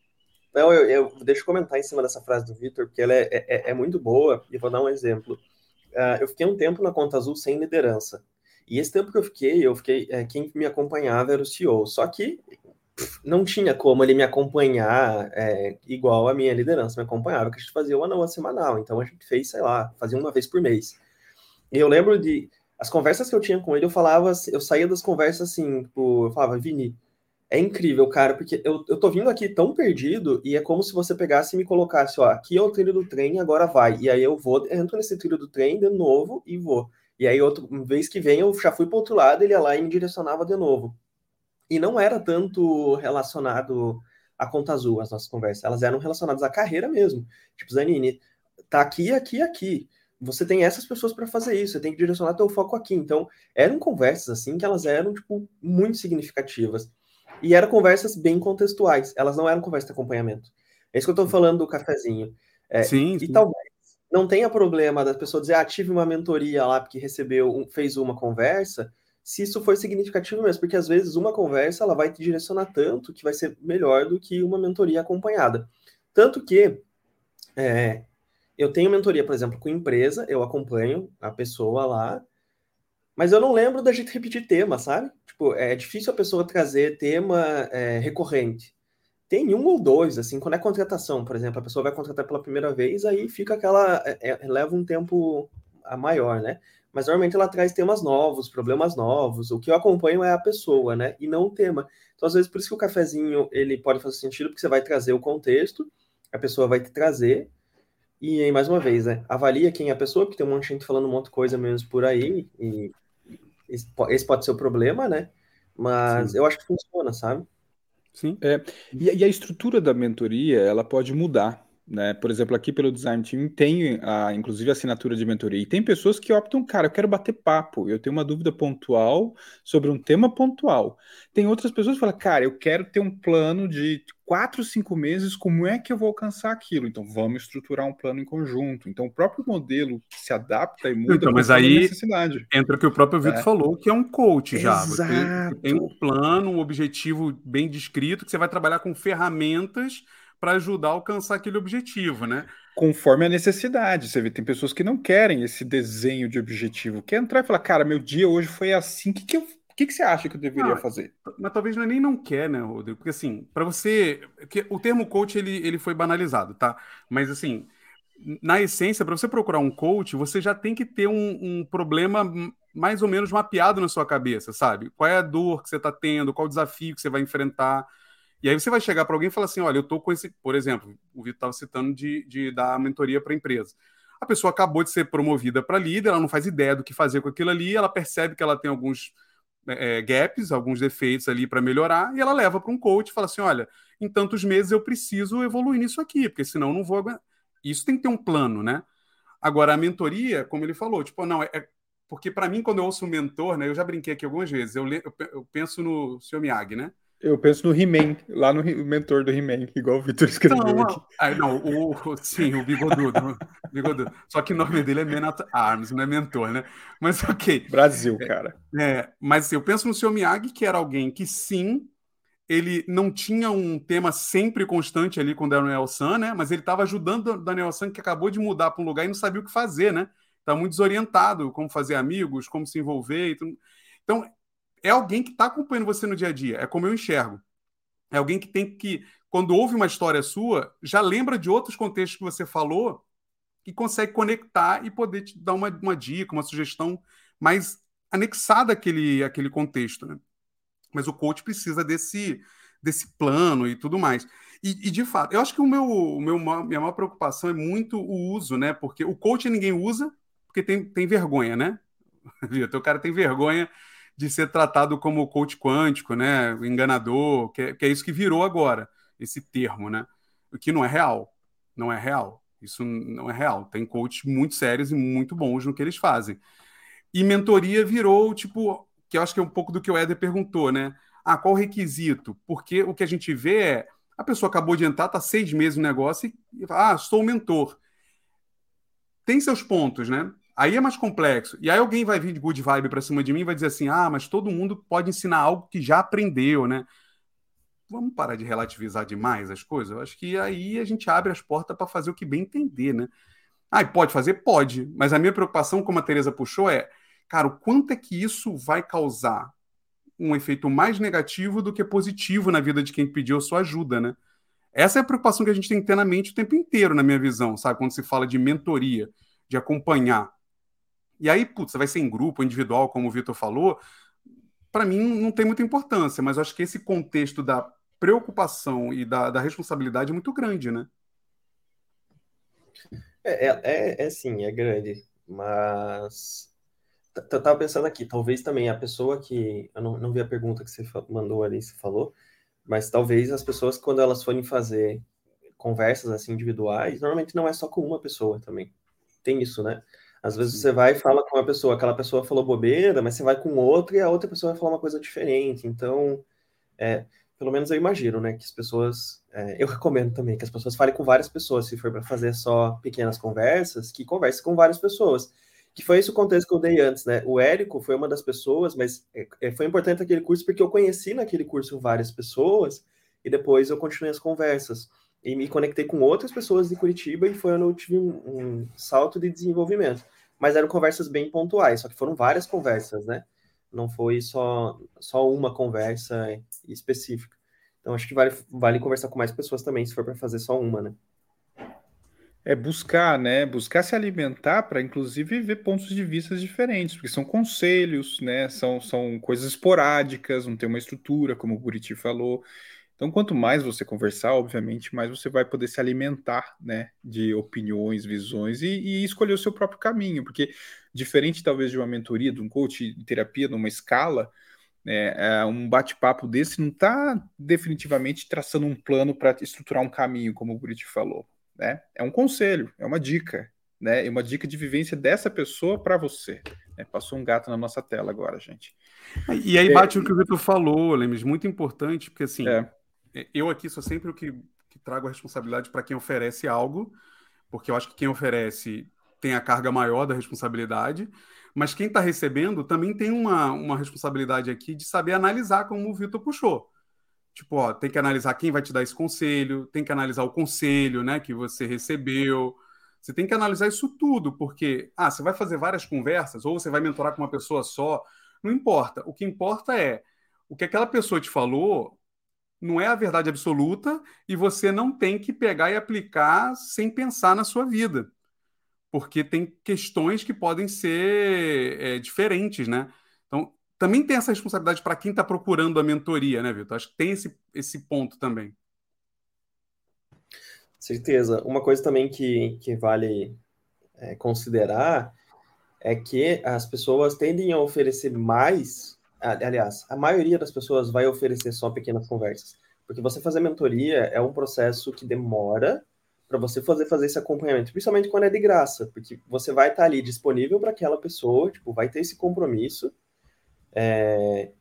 Não, eu, eu deixa eu comentar em cima dessa frase do Vitor, porque ela é, é, é muito boa, e vou dar um exemplo. Ah, eu fiquei um tempo na Conta Azul sem liderança. E esse tempo que eu fiquei, eu fiquei. é, quem me acompanhava era o CEO. Só que não tinha como ele me acompanhar é, igual a minha liderança me acompanhava, que a gente fazia uma não semanal. Então a gente fez, sei lá, fazia uma vez por mês. Eu lembro de. As conversas que eu tinha com ele, eu falava, eu saía das conversas assim, tipo, eu falava, Vini, é incrível, cara, porque eu, eu tô vindo aqui tão perdido e é como se você pegasse e me colocasse, ó, aqui é o trilho do trem, agora vai. E aí eu vou, entro nesse trilho do trem de novo e vou. E aí, outra vez que vem, eu já fui para outro lado, ele ia lá e me direcionava de novo. E não era tanto relacionado a conta azul, as nossas conversas. Elas eram relacionadas à carreira mesmo. Tipo, Zanini, tá aqui, aqui, aqui. Você tem essas pessoas para fazer isso, você tem que direcionar teu foco aqui. Então, eram conversas assim que elas eram tipo muito significativas. E eram conversas bem contextuais, elas não eram conversas de acompanhamento. É isso que eu estou falando do cafezinho. É, sim, e sim. talvez não tenha problema da pessoa dizer, ah, tive uma mentoria lá porque recebeu, fez uma conversa, se isso for significativo mesmo, porque às vezes uma conversa ela vai te direcionar tanto que vai ser melhor do que uma mentoria acompanhada. Tanto que é, eu tenho mentoria, por exemplo, com empresa, eu acompanho a pessoa lá, mas eu não lembro da gente repetir tema, sabe? Tipo, é difícil a pessoa trazer tema é, recorrente. Tem um ou dois, assim, quando é contratação, por exemplo, a pessoa vai contratar pela primeira vez, aí fica aquela. É, é, leva um tempo a maior, né? Mas normalmente ela traz temas novos, problemas novos. O que eu acompanho é a pessoa, né? E não o tema. Então, às vezes, por isso que o cafezinho ele pode fazer sentido, porque você vai trazer o contexto, a pessoa vai te trazer. E aí, mais uma vez, né? Avalia quem é a pessoa, porque tem um monte de gente falando um monte de coisa menos por aí. E esse pode ser o problema, né? Mas Sim. eu acho que funciona, sabe? Sim. É, e, e, a estrutura da mentoria, ela pode mudar, né? Por exemplo, aqui pelo Design Team tem, a, inclusive, assinatura de mentoria. E tem pessoas que optam, cara, eu quero bater papo, eu tenho uma dúvida pontual sobre um tema pontual. Tem outras pessoas que falam, cara, eu quero ter um plano de quatro, cinco meses, como é que eu vou alcançar aquilo? Então, vamos estruturar um plano em conjunto. Então, o próprio modelo se adapta e muda então, mas aí necessidade. Entra o que o próprio Vitor é. falou, que é um coach já. Você tem um plano, um objetivo bem descrito, que você vai trabalhar com ferramentas para ajudar a alcançar aquele objetivo, né? Conforme a necessidade. Você vê, tem pessoas que não querem esse desenho de objetivo. Quer entrar e falar, cara, meu dia hoje foi assim, o que, que eu que, que você acha que eu deveria ah, fazer? Mas talvez não é nem não quer, né, Rodrigo? Porque assim, para você. Que o termo coach ele, ele foi banalizado, tá? Mas assim, na essência, para você procurar um coach, você já tem que ter um, um, problema mais ou menos mapeado na sua cabeça, sabe? Qual é a dor que você está tendo, qual o desafio que você vai enfrentar. E aí você vai chegar para alguém e falar assim: olha, eu estou com esse. Por exemplo, o Vitor estava citando de, de dar mentoria para empresa. A pessoa acabou de ser promovida para líder, ela não faz ideia do que fazer com aquilo ali, ela percebe que ela tem alguns é, gaps, alguns defeitos ali para melhorar, e ela leva para um coach e fala assim: olha, em tantos meses eu preciso evoluir nisso aqui, porque senão eu não vou aguentar. Isso tem que ter um plano, né? Agora, a mentoria, como ele falou, tipo, não, é, é porque para mim, quando eu ouço um mentor, né, eu já brinquei aqui algumas vezes, eu, eu, eu penso no Sr. Miyagi, né? Eu penso no He-Man, lá no mentor do He-Man, igual o Victor escreveu não, aqui. Ah, não, o, sim, o bigodudo, bigodudo. Só que o nome dele é Man at Arms, não é mentor, né? Mas ok. Brasil, cara. É, mas eu penso no seu Miyagi, que era alguém que sim, ele não tinha um tema sempre constante ali com o Daniel San, né? Mas ele estava ajudando o Daniel San, que acabou de mudar para um lugar e não sabia o que fazer, né? Está muito desorientado, como fazer amigos, como se envolver. Então, é alguém que está acompanhando você no dia a dia. É como eu enxergo. É alguém que tem que, quando ouve uma história sua, já lembra de outros contextos que você falou e consegue conectar e poder te dar uma, uma dica, uma sugestão mais anexada àquele, àquele contexto. Né? Mas o coach precisa desse, desse plano e tudo mais. E, e, de fato, eu acho que o meu, o meu minha maior preocupação é muito o uso, né? Porque o coach ninguém usa porque tem, tem vergonha, né? o cara tem vergonha de ser tratado como coach quântico, né? Enganador, que é, que é isso que virou agora, esse termo, né? O que não é real. Não é real. Isso não é real. Tem coaches muito sérios e muito bons no que eles fazem. E mentoria virou, tipo, que eu acho que é um pouco do que o Éder perguntou, né? Ah, qual o requisito? Porque o que a gente vê é a pessoa acabou de entrar, está seis meses no negócio e, ah, sou mentor. Tem seus pontos, né? Aí é mais complexo. E aí alguém vai vir de good vibe para cima de mim e vai dizer assim: ah, mas todo mundo pode ensinar algo que já aprendeu, né? Vamos parar de relativizar demais as coisas? Eu acho que aí a gente abre as portas para fazer o que bem entender, né? Ah, pode fazer? Pode. Mas a minha preocupação, como a Tereza puxou, é, cara, o quanto é que isso vai causar um efeito mais negativo do que positivo na vida de quem pediu sua ajuda, né? Essa é a preocupação que a gente tem que ter na mente o tempo inteiro, na minha visão, sabe? Quando se fala de mentoria, de acompanhar. E aí, putz, vai ser em grupo, individual, como o Vitor falou, para mim não tem muita importância, mas acho que esse contexto da preocupação e da, da responsabilidade é muito grande, né? É, é, é, é sim, é grande, mas eu tava pensando aqui, talvez também a pessoa que. Eu não, não vi a pergunta que você mandou ali, você falou, Mas talvez as pessoas, quando elas forem fazer conversas assim individuais, normalmente não é só com uma pessoa também. Tem isso, né? Às vezes você vai e fala com uma pessoa, aquela pessoa falou bobeira, mas você vai com outra e a outra pessoa vai falar uma coisa diferente. Então, é, pelo menos eu imagino, né, que as pessoas, é, eu recomendo também que as pessoas falem com várias pessoas, se for para fazer só pequenas conversas, que converse com várias pessoas. Que foi esse o contexto que eu dei antes, né? O Érico foi uma das pessoas, mas é, é foi importante aquele curso porque eu conheci naquele curso várias pessoas e depois eu continuei as conversas e me conectei com outras pessoas de Curitiba e foi onde eu tive um, um salto de desenvolvimento. Mas eram conversas bem pontuais, só que foram várias conversas, né? Não foi só, só uma conversa específica. Então acho que vale, vale conversar com mais pessoas também, se for para fazer só uma, né? É buscar, né? Buscar se alimentar para, inclusive, ver pontos de vista diferentes, porque são conselhos, né? São, são coisas esporádicas, não tem uma estrutura, como o Buriti falou. Então, quanto mais você conversar, obviamente, mais você vai poder se alimentar, né, de opiniões, visões e, e escolher o seu próprio caminho, porque diferente talvez de uma mentoria, de um coach de terapia, numa escala, né, é, um bate-papo desse não está definitivamente traçando um plano para estruturar um caminho, como o Buriti falou, né? É um conselho, é uma dica, né? É uma dica de vivência dessa pessoa para você. Né? Passou um gato na nossa tela agora, gente. E aí bate é, o que o Vitor falou, Lemes, muito importante, porque assim, é é, eu aqui sou sempre o que, que trago a responsabilidade para quem oferece algo, porque eu acho que quem oferece tem a carga maior da responsabilidade, mas quem está recebendo também tem uma, uma responsabilidade aqui de saber analisar, como o Vitor puxou. Tipo, ó, tem que analisar quem vai te dar esse conselho, tem que analisar o conselho né, que você recebeu. Você tem que analisar isso tudo, porque ah, você vai fazer várias conversas, ou você vai mentorar com uma pessoa só, não importa. O que importa é o que aquela pessoa te falou não é a verdade absoluta e você não tem que pegar e aplicar sem pensar na sua vida. Porque tem questões que podem ser é, diferentes, né? Então, também tem essa responsabilidade para quem está procurando a mentoria, né, Vitor? Acho que tem esse, esse ponto também. Certeza. Uma coisa também que, que vale é, considerar é que as pessoas tendem a oferecer mais aliás, a maioria das pessoas vai oferecer só pequenas conversas, porque você fazer mentoria é um processo que demora para você fazer fazer esse acompanhamento, principalmente quando é de graça, porque você vai estar ali disponível para aquela pessoa, tipo, vai ter esse compromisso, é...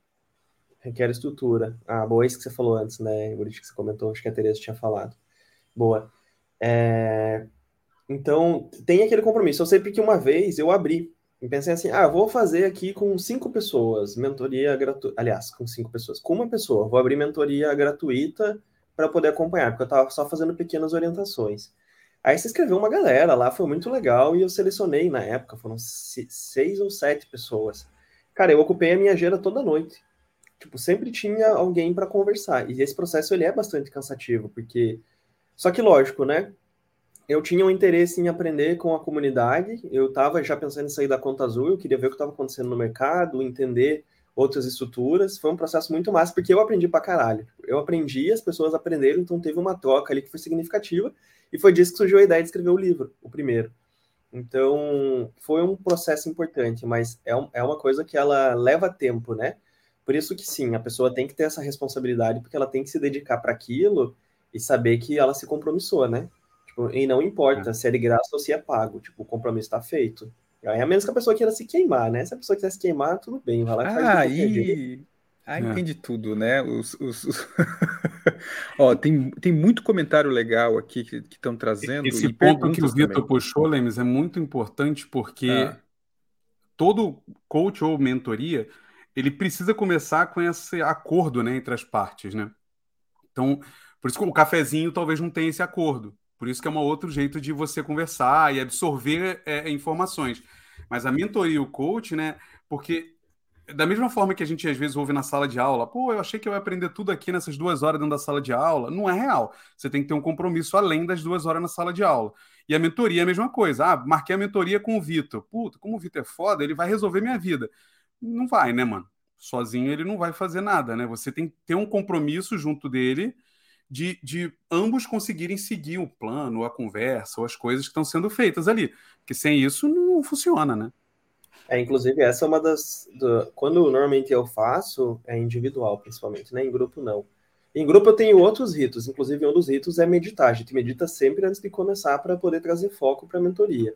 requer estrutura. Ah, boa, isso que você falou antes, né, Buriti, que você comentou, acho que a Tereza tinha falado. Boa. É... Então, tem aquele compromisso. Eu sei porque uma vez eu abri e pensei assim, ah, vou fazer aqui com cinco pessoas, mentoria gratuita, aliás, com cinco pessoas, com uma pessoa, vou abrir mentoria gratuita para poder acompanhar, porque eu estava só fazendo pequenas orientações. Aí se inscreveu uma galera lá, foi muito legal, e eu selecionei na época, foram seis ou sete pessoas. Cara, eu ocupei a minha agenda toda noite. Tipo, sempre tinha alguém para conversar. E esse processo ele é bastante cansativo, porque só que lógico, né? Eu tinha um interesse em aprender com a comunidade, eu estava já pensando em sair da conta azul, eu queria ver o que estava acontecendo no mercado, entender outras estruturas. Foi um processo muito massa, porque eu aprendi pra caralho. Eu aprendi, as pessoas aprenderam, então teve uma troca ali que foi significativa, e foi disso que surgiu a ideia de escrever o livro, o primeiro. Então, foi um processo importante, mas é, um, é uma coisa que ela leva tempo, né? Por isso que sim, a pessoa tem que ter essa responsabilidade, porque ela tem que se dedicar para aquilo e saber que ela se compromissou, né? Tipo, e não importa é. se é de graça ou se é pago. Tipo, o compromisso está feito. Aí, a menos que a pessoa queira se queimar, né? Se a pessoa quiser se queimar, tudo bem, vai lá e faz ah, aí... Ah, entende tudo, né? Os, os, os... Ó, tem, tem muito comentário legal aqui que estão trazendo. Esse ponto que o Vitor puxou, Lemes, é muito importante porque ah. todo coach ou mentoria ele precisa começar com esse acordo né, entre as partes, né? Então, por isso que o cafezinho talvez não tenha esse acordo. Por isso que é um outro jeito de você conversar e absorver é, informações. Mas a mentoria e o coach, né? Porque da mesma forma que a gente às vezes ouve na sala de aula, pô, eu achei que eu ia aprender tudo aqui nessas duas horas dentro da sala de aula. Não é real. Você tem que ter um compromisso além das duas horas na sala de aula. E a mentoria é a mesma coisa. Ah, marquei a mentoria com o Vitor. Puta, como o Vitor é foda, ele vai resolver minha vida. Não vai, né, mano? Sozinho ele não vai fazer nada, né? Você tem que ter um compromisso junto dele de, de ambos conseguirem seguir o plano, a conversa, ou as coisas que estão sendo feitas ali. Porque sem isso não funciona, né? É, inclusive, essa é uma das. Do, quando normalmente eu faço, é individual, principalmente, né? Em grupo não. Em grupo eu tenho outros ritos, inclusive um dos ritos é meditar. A gente medita sempre antes de começar para poder trazer foco para a mentoria.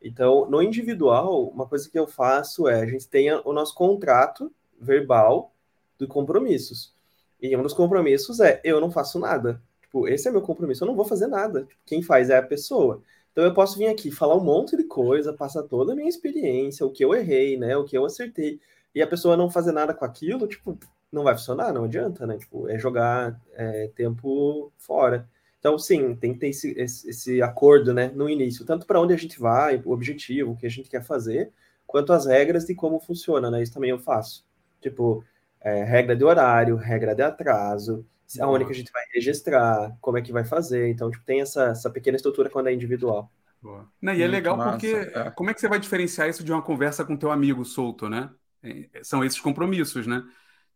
Então, no individual, uma coisa que eu faço é a gente tem o nosso contrato verbal de compromissos. E um dos compromissos é eu não faço nada. Tipo, esse é meu compromisso, eu não vou fazer nada. Tipo, quem faz é a pessoa. Então eu posso vir aqui falar um monte de coisa, passar toda a minha experiência, o que eu errei, né, o que eu acertei, e a pessoa não fazer nada com aquilo, tipo, não vai funcionar, não adianta, né? Tipo, é jogar é, tempo fora. Então, sim, tem que ter esse, esse, esse acordo, né, no início, tanto para onde a gente vai, o objetivo, o que a gente quer fazer, quanto as regras de como funciona, né? Isso também eu faço. Tipo, é, regra de horário, regra de atraso, aonde que a gente vai registrar, como é que vai fazer. Então, tipo, tem essa, essa pequena estrutura quando é individual. Boa. Não, e é legal massa, porque é. como é que você vai diferenciar isso de uma conversa com teu amigo solto, né? É, são esses compromissos, né?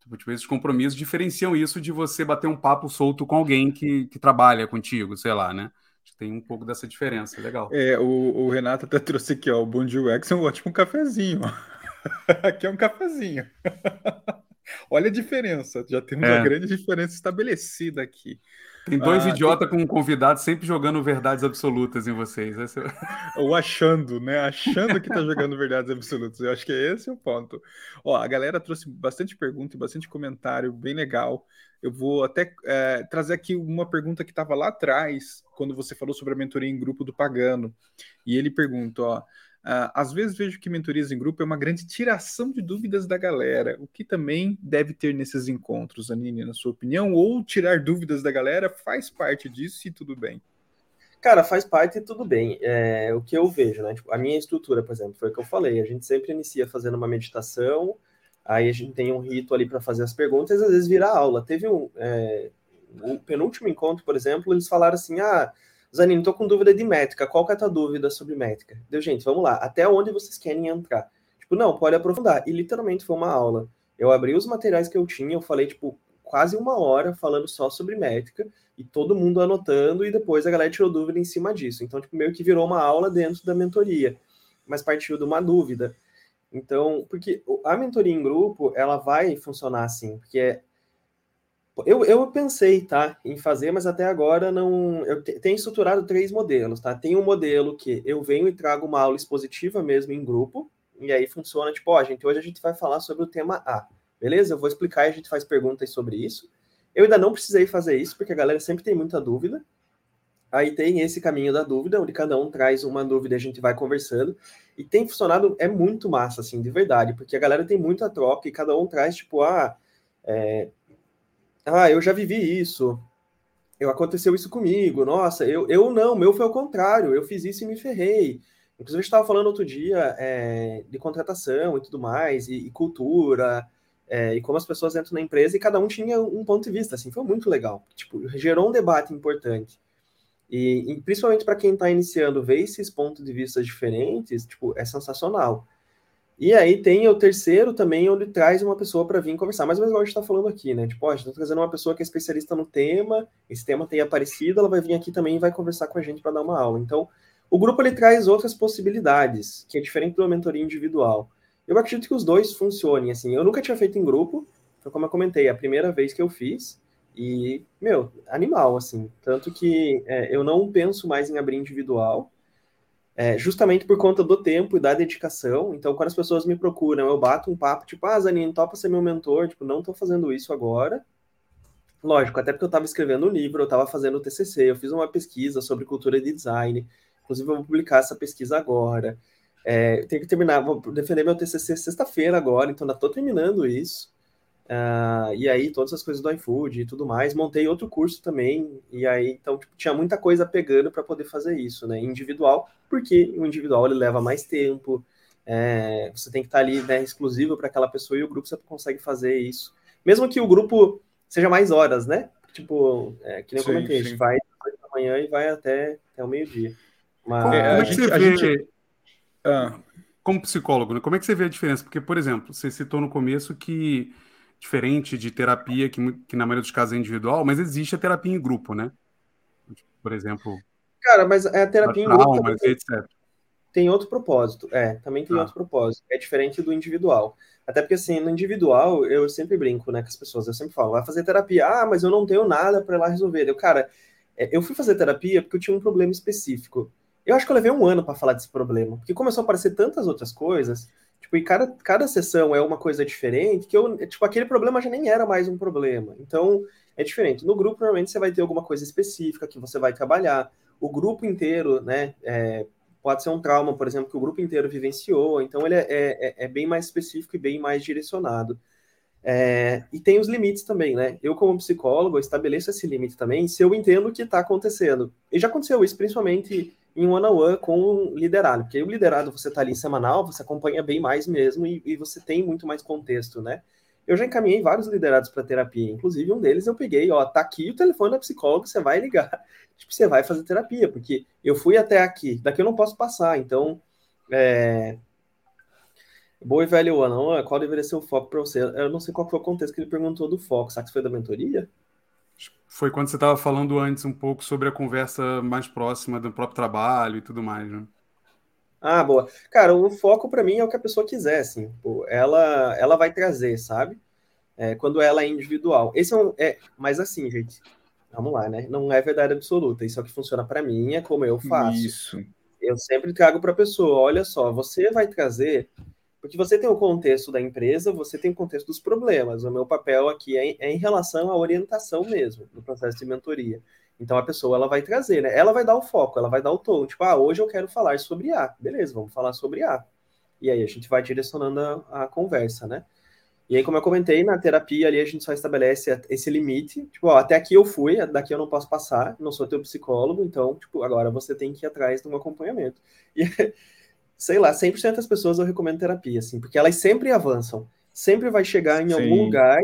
Tipo, tipo, esses compromissos diferenciam isso de você bater um papo solto com alguém que, que trabalha contigo, sei lá, né? Tem um pouco dessa diferença, legal. É, o, o Renato até trouxe aqui, ó, o Bom Dia UX é um ótimo cafezinho. aqui é um cafezinho. Olha a diferença, já temos é. uma grande diferença estabelecida aqui. Tem dois ah, idiotas tem... com um convidado sempre jogando verdades absolutas em vocês. Esse... É Ou achando, né? Achando que tá jogando verdades absolutas. Eu acho que é esse o ponto. Ó, a galera trouxe bastante pergunta e bastante comentário, bem legal. Eu vou até é, trazer aqui uma pergunta que estava lá atrás, quando você falou sobre a mentoria em grupo do Pagano. E ele pergunta, ó. Uh, às vezes vejo que mentorias em grupo é uma grande tiração de dúvidas da galera, o que também deve ter nesses encontros, Anine, na sua opinião, ou tirar dúvidas da galera faz parte disso e tudo bem? Cara, faz parte e tudo bem. É, o que eu vejo, né? Tipo, a minha estrutura, por exemplo, foi o que eu falei. A gente sempre inicia fazendo uma meditação, aí a gente tem um rito ali para fazer as perguntas, às vezes vira aula. Teve um, é, o penúltimo encontro, por exemplo, eles falaram assim: ah, Zanini, tô com dúvida de métrica. Qual que é a tua dúvida sobre métrica? Deu, gente, vamos lá. Até onde vocês querem entrar? Tipo, não, pode aprofundar. E literalmente foi uma aula. Eu abri os materiais que eu tinha, eu falei, tipo, quase uma hora falando só sobre métrica e todo mundo anotando e depois a galera tirou dúvida em cima disso. Então, tipo, meio que virou uma aula dentro da mentoria, mas partiu de uma dúvida. Então, porque a mentoria em grupo, ela vai funcionar assim, porque é eu, eu pensei, tá, em fazer, mas até agora não. Eu tenho estruturado três modelos, tá? Tem um modelo que eu venho e trago uma aula expositiva mesmo em grupo, e aí funciona tipo, ó, gente, hoje a gente vai falar sobre o tema A, beleza? Eu vou explicar e a gente faz perguntas sobre isso. Eu ainda não precisei fazer isso, porque a galera sempre tem muita dúvida. Aí tem esse caminho da dúvida, onde cada um traz uma dúvida e a gente vai conversando. E tem funcionado, é muito massa, assim, de verdade, porque a galera tem muita troca e cada um traz, tipo, ah, é, ah, eu já vivi isso. Eu aconteceu isso comigo. Nossa, eu, eu não, meu foi ao contrário. Eu fiz isso e me ferrei. Inclusive, a gente estava falando outro dia é, de contratação e tudo mais, e, e cultura, é, e como as pessoas entram na empresa, e cada um tinha um ponto de vista, assim, foi muito legal. Tipo, gerou um debate importante. E, e principalmente para quem está iniciando, ver esses pontos de vista diferentes, tipo, é sensacional. E aí tem o terceiro também, onde traz uma pessoa para vir conversar. Mas igual a gente está falando aqui, né? Tipo, ó, a gente está trazendo uma pessoa que é especialista no tema, esse tema tem aparecido, ela vai vir aqui também e vai conversar com a gente para dar uma aula. Então, o grupo ele traz outras possibilidades, que é diferente do mentoria individual. Eu acredito que os dois funcionem, assim. Eu nunca tinha feito em grupo, foi como eu comentei, é a primeira vez que eu fiz. E, meu, animal, assim. Tanto que é, eu não penso mais em abrir individual é, justamente por conta do tempo e da dedicação. Então, quando as pessoas me procuram, eu bato um papo, tipo, ah, Zanine, topa ser meu mentor, tipo, não estou fazendo isso agora. Lógico, até porque eu estava escrevendo um livro, eu estava fazendo o TCC, eu fiz uma pesquisa sobre cultura de design, inclusive eu vou publicar essa pesquisa agora. É, tenho que terminar, vou defender meu TCC sexta-feira agora, então ainda estou terminando isso. Uh, e aí, todas as coisas do iFood e tudo mais. Montei outro curso também, e aí, então, tipo, tinha muita coisa pegando para poder fazer isso, né? Individual, porque o individual ele leva mais tempo, é, você tem que estar tá ali, né, exclusivo para aquela pessoa, e o grupo você consegue fazer isso. Mesmo que o grupo seja mais horas, né? Tipo, é, que nem eu sim, comentei, sim. a gente vai da manhã e vai até, até o meio-dia. Mas... Como, é, a, gente, a gente... Ah. Como psicólogo, né? como é que você vê a diferença? Porque, por exemplo, você citou no começo que diferente de terapia, que, que na maioria dos casos é individual, mas existe a terapia em grupo, né? Por exemplo. Cara, mas é a terapia em grupo. etc. Tem outro propósito, é, também tem Ah. outro propósito, é diferente do individual. Até porque, assim, no individual, eu sempre brinco, né, com as pessoas, eu sempre falo, vai fazer terapia, ah, mas eu não tenho nada para ir lá resolver. Eu, cara, é, eu fui fazer terapia porque eu tinha um problema específico. Eu acho que eu levei um ano para falar desse problema, porque começou a aparecer tantas outras coisas, tipo, e cada, cada sessão é uma coisa diferente, que eu, tipo, aquele problema já nem era mais um problema. Então, é diferente. No grupo, normalmente, você vai ter alguma coisa específica que você vai trabalhar. O grupo inteiro, né, é, pode ser um trauma, por exemplo, que o grupo inteiro vivenciou, então ele é, é, é bem mais específico e bem mais direcionado. É, e tem os limites também, né? Eu, como psicólogo, estabeleço esse limite também se eu entendo o que está acontecendo. E já aconteceu isso, principalmente em one-on-one com o liderado, porque o liderado você está ali semanal, você acompanha bem mais mesmo e, e você tem muito mais contexto, né? Eu já encaminhei vários liderados para terapia, inclusive um deles eu peguei, ó, tá aqui o telefone da psicóloga, você vai ligar, tipo, você vai fazer terapia, porque eu fui até aqui, daqui eu não posso passar, então, é... Boa e velho Ana, qual deveria ser o foco para você? Eu não sei qual foi o contexto que ele perguntou do foco, será que foi da mentoria? Foi quando você estava falando antes um pouco sobre a conversa mais próxima do próprio trabalho e tudo mais, né? Ah, boa. Cara, o foco para mim é o que a pessoa quiser, assim. Pô, ela, ela vai trazer, sabe? É, quando ela é individual. Esse é um. É, mas assim, gente, vamos lá, né? Não é verdade absoluta. Isso é o que funciona para mim, é como eu faço. Isso. Eu sempre trago para a pessoa: olha só, você vai trazer. Porque você tem o contexto da empresa, você tem o contexto dos problemas. O meu papel aqui é, é em relação à orientação mesmo, no processo de mentoria. Então a pessoa ela vai trazer, né? Ela vai dar o foco, ela vai dar o tom. Tipo, ah, hoje eu quero falar sobre A. Beleza, vamos falar sobre A. E aí a gente vai direcionando a, a conversa, né? E aí, como eu comentei, na terapia ali a gente só estabelece esse limite. Tipo, ó, até aqui eu fui, daqui eu não posso passar, não sou teu psicólogo, então, tipo, agora você tem que ir atrás de um acompanhamento. E, sei lá, 100% das pessoas eu recomendo terapia, assim, porque elas sempre avançam. Sempre vai chegar em Sim. algum lugar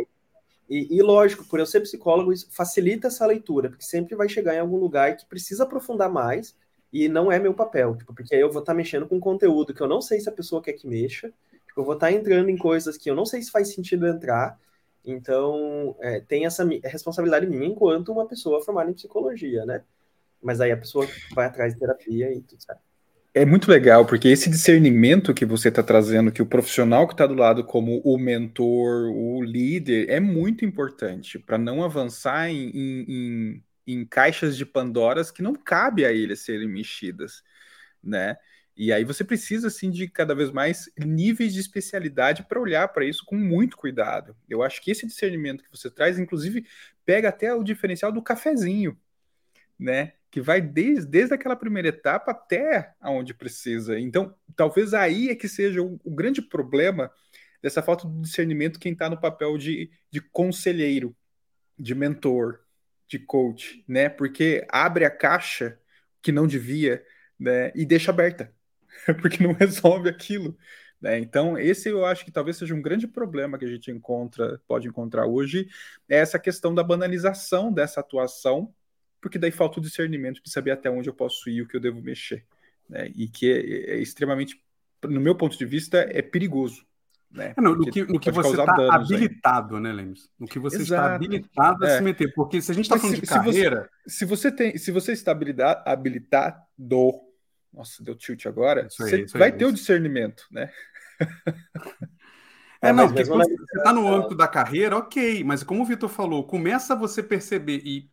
e, e, lógico, por eu ser psicólogo, isso facilita essa leitura, porque sempre vai chegar em algum lugar que precisa aprofundar mais e não é meu papel, tipo, porque aí eu vou estar mexendo com conteúdo que eu não sei se a pessoa quer que mexa, tipo, eu vou estar entrando em coisas que eu não sei se faz sentido entrar, então é, tem essa responsabilidade minha enquanto uma pessoa formada em psicologia, né? Mas aí a pessoa vai atrás de terapia e tudo certo. É muito legal, porque esse discernimento que você está trazendo, que o profissional que está do lado como o mentor, o líder, é muito importante para não avançar em, em, em, caixas de Pandoras que não cabe a ele serem mexidas, né? E aí você precisa, assim, de cada vez mais níveis de especialidade para olhar para isso com muito cuidado. Eu acho que esse discernimento que você traz, inclusive, pega até o diferencial do cafezinho, né? Que vai desde, desde aquela primeira etapa até aonde precisa. Então, talvez aí é que seja o, o grande problema dessa falta de discernimento quem está no papel de, de conselheiro, de mentor, de coach, né? Porque abre a caixa que não devia, né? E deixa aberta, porque não resolve aquilo. Né? Então, esse eu acho que talvez seja um grande problema que a gente encontra, pode encontrar hoje, é essa questão da banalização dessa atuação porque daí falta o discernimento de saber até onde eu posso ir, o que eu devo mexer, né? E que é, é extremamente, no meu ponto de vista, é perigoso. Né? É, no, no, que, no que você está habilitado, aí. né, Lemos? No que você Exato. está habilitado a é. se meter. Porque se a gente está falando se, de carreira. Se você, se você, tem, se você está habilitado, nossa, deu tilt agora, aí, você vai ter o discernimento, né? É, não, porque quando você está no âmbito da carreira, ok, mas como o Vitor falou, começa você perceber, e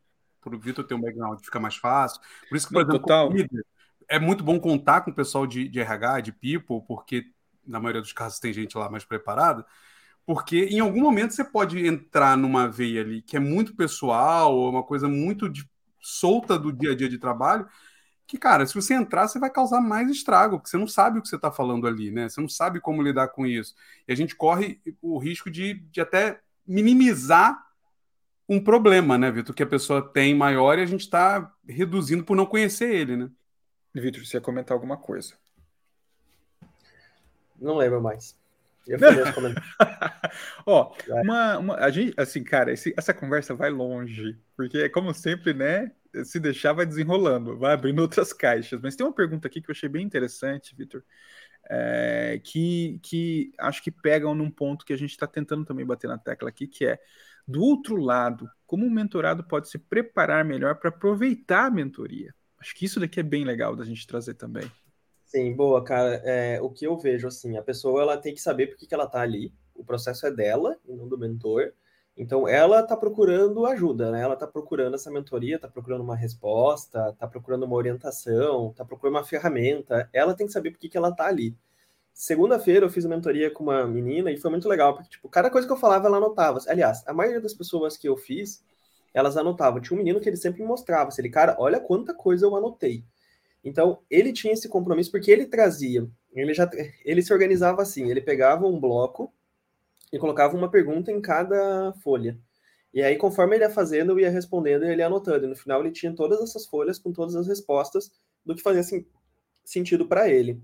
para o Vitor ter um background fica mais fácil. Por isso que, por no exemplo, total. Líder, é muito bom contar com o pessoal de, de, RH, de People, porque na maioria dos casos tem gente lá mais preparada, porque em algum momento você pode entrar numa veia ali que é muito pessoal, ou uma coisa muito de, solta do dia a dia de trabalho, que, cara, se você entrar, você vai causar mais estrago, porque você não sabe o que você está falando ali, né? Você não sabe como lidar com isso. E a gente corre o risco de, de até minimizar um problema, né, Vitor, que a pessoa tem maior e a gente está reduzindo por não conhecer ele, né? Vitor, você ia comentar alguma coisa? Não lembro mais. Ó, uma, uma, a gente, assim, cara, esse, essa conversa vai longe, porque como sempre, né, se deixar vai desenrolando, vai abrindo outras caixas. Mas tem uma pergunta aqui que eu achei bem interessante, Vitor, é, que, que acho que pegam num ponto que a gente está tentando também bater na tecla aqui, que é do outro lado, como um mentorado pode se preparar melhor para aproveitar a mentoria? Acho que isso daqui é bem legal da gente trazer também. Sim, boa, cara. É, o que eu vejo, assim, a pessoa ela tem que saber por que, que ela tá ali. O processo é dela e não do mentor. Então, ela está procurando ajuda, né? Ela está procurando essa mentoria, está procurando uma resposta, está procurando uma orientação, está procurando uma ferramenta. Ela tem que saber por que, que ela está ali. Segunda-feira eu fiz uma mentoria com uma menina e foi muito legal, porque, tipo, cada coisa que eu falava, ela anotava. Aliás, a maioria das pessoas que eu fiz, elas anotavam. Tinha um menino que ele sempre me mostrava, assim, ele, cara, olha quanta coisa eu anotei. Então, ele tinha esse compromisso porque ele trazia, ele já ele se organizava assim, ele pegava um bloco e colocava uma pergunta em cada folha. E aí, conforme ele ia fazendo, eu ia respondendo e ele ia anotando. E no final, ele tinha todas essas folhas com todas as respostas do que fazia assim, sentido para ele.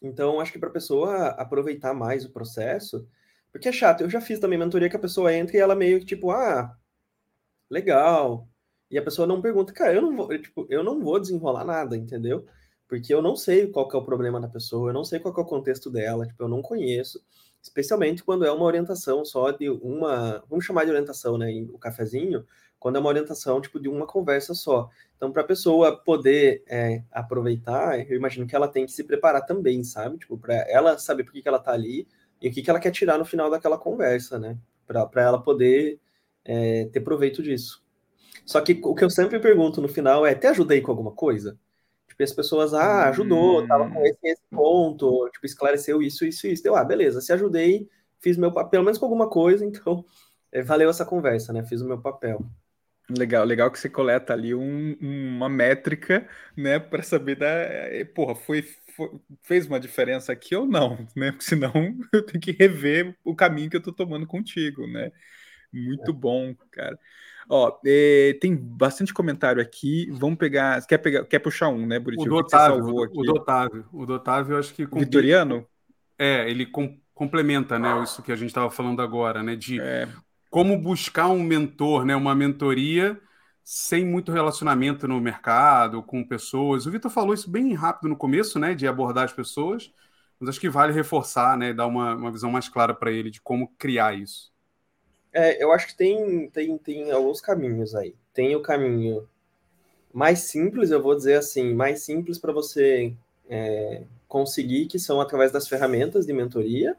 Então, acho que para a pessoa aproveitar mais o processo, porque é chato. Eu já fiz também mentoria que a pessoa entra e ela meio que tipo, ah, legal. E a pessoa não pergunta, cara, eu não vou, eu, tipo, eu não vou desenrolar nada, entendeu? Porque eu não sei qual é o problema da pessoa, eu não sei qual é o contexto dela, tipo, eu não conheço especialmente quando é uma orientação só de uma, vamos chamar de orientação, né, o cafezinho, quando é uma orientação tipo de uma conversa só. Então, para a pessoa poder é, aproveitar, eu imagino que ela tem que se preparar também, sabe? Tipo, para ela saber por que, que ela está ali e o que, que ela quer tirar no final daquela conversa, né? Para ela poder é, ter proveito disso. Só que o que eu sempre pergunto no final é: te ajudei com alguma coisa? Tipo, as pessoas, ah, ajudou, tava com hum. esse, esse ponto, tipo, esclareceu isso, isso, isso. Eu, ah, beleza, se ajudei, fiz meu papel, pelo menos com alguma coisa, então é, valeu essa conversa, né? Fiz o meu papel. Legal, legal que você coleta ali um, uma métrica, né, para saber da, eh, porra, foi, foi, fez uma diferença aqui ou não, né? Porque senão eu tenho que rever o caminho que eu tô tomando contigo, né? Muito é. bom, cara. Ó, é, tem bastante comentário aqui. Vamos pegar. Quer, pegar, quer puxar um, né, Buriti? O do Otávio. O do Otávio. O do Otávio, acho que. O Vitoriano? É, ele com, complementa, né, isso que a gente estava falando agora, né? De é. Como buscar um mentor, né? Uma mentoria sem muito relacionamento no mercado, com pessoas. O Vitor falou isso bem rápido no começo, né? De abordar as pessoas. Mas acho que vale reforçar, né? Dar uma, uma visão mais clara para ele de como criar isso. É, eu acho que tem, tem, tem alguns caminhos aí. Tem o caminho mais simples, eu vou dizer assim, mais simples para você é, conseguir, que são através das ferramentas de mentoria.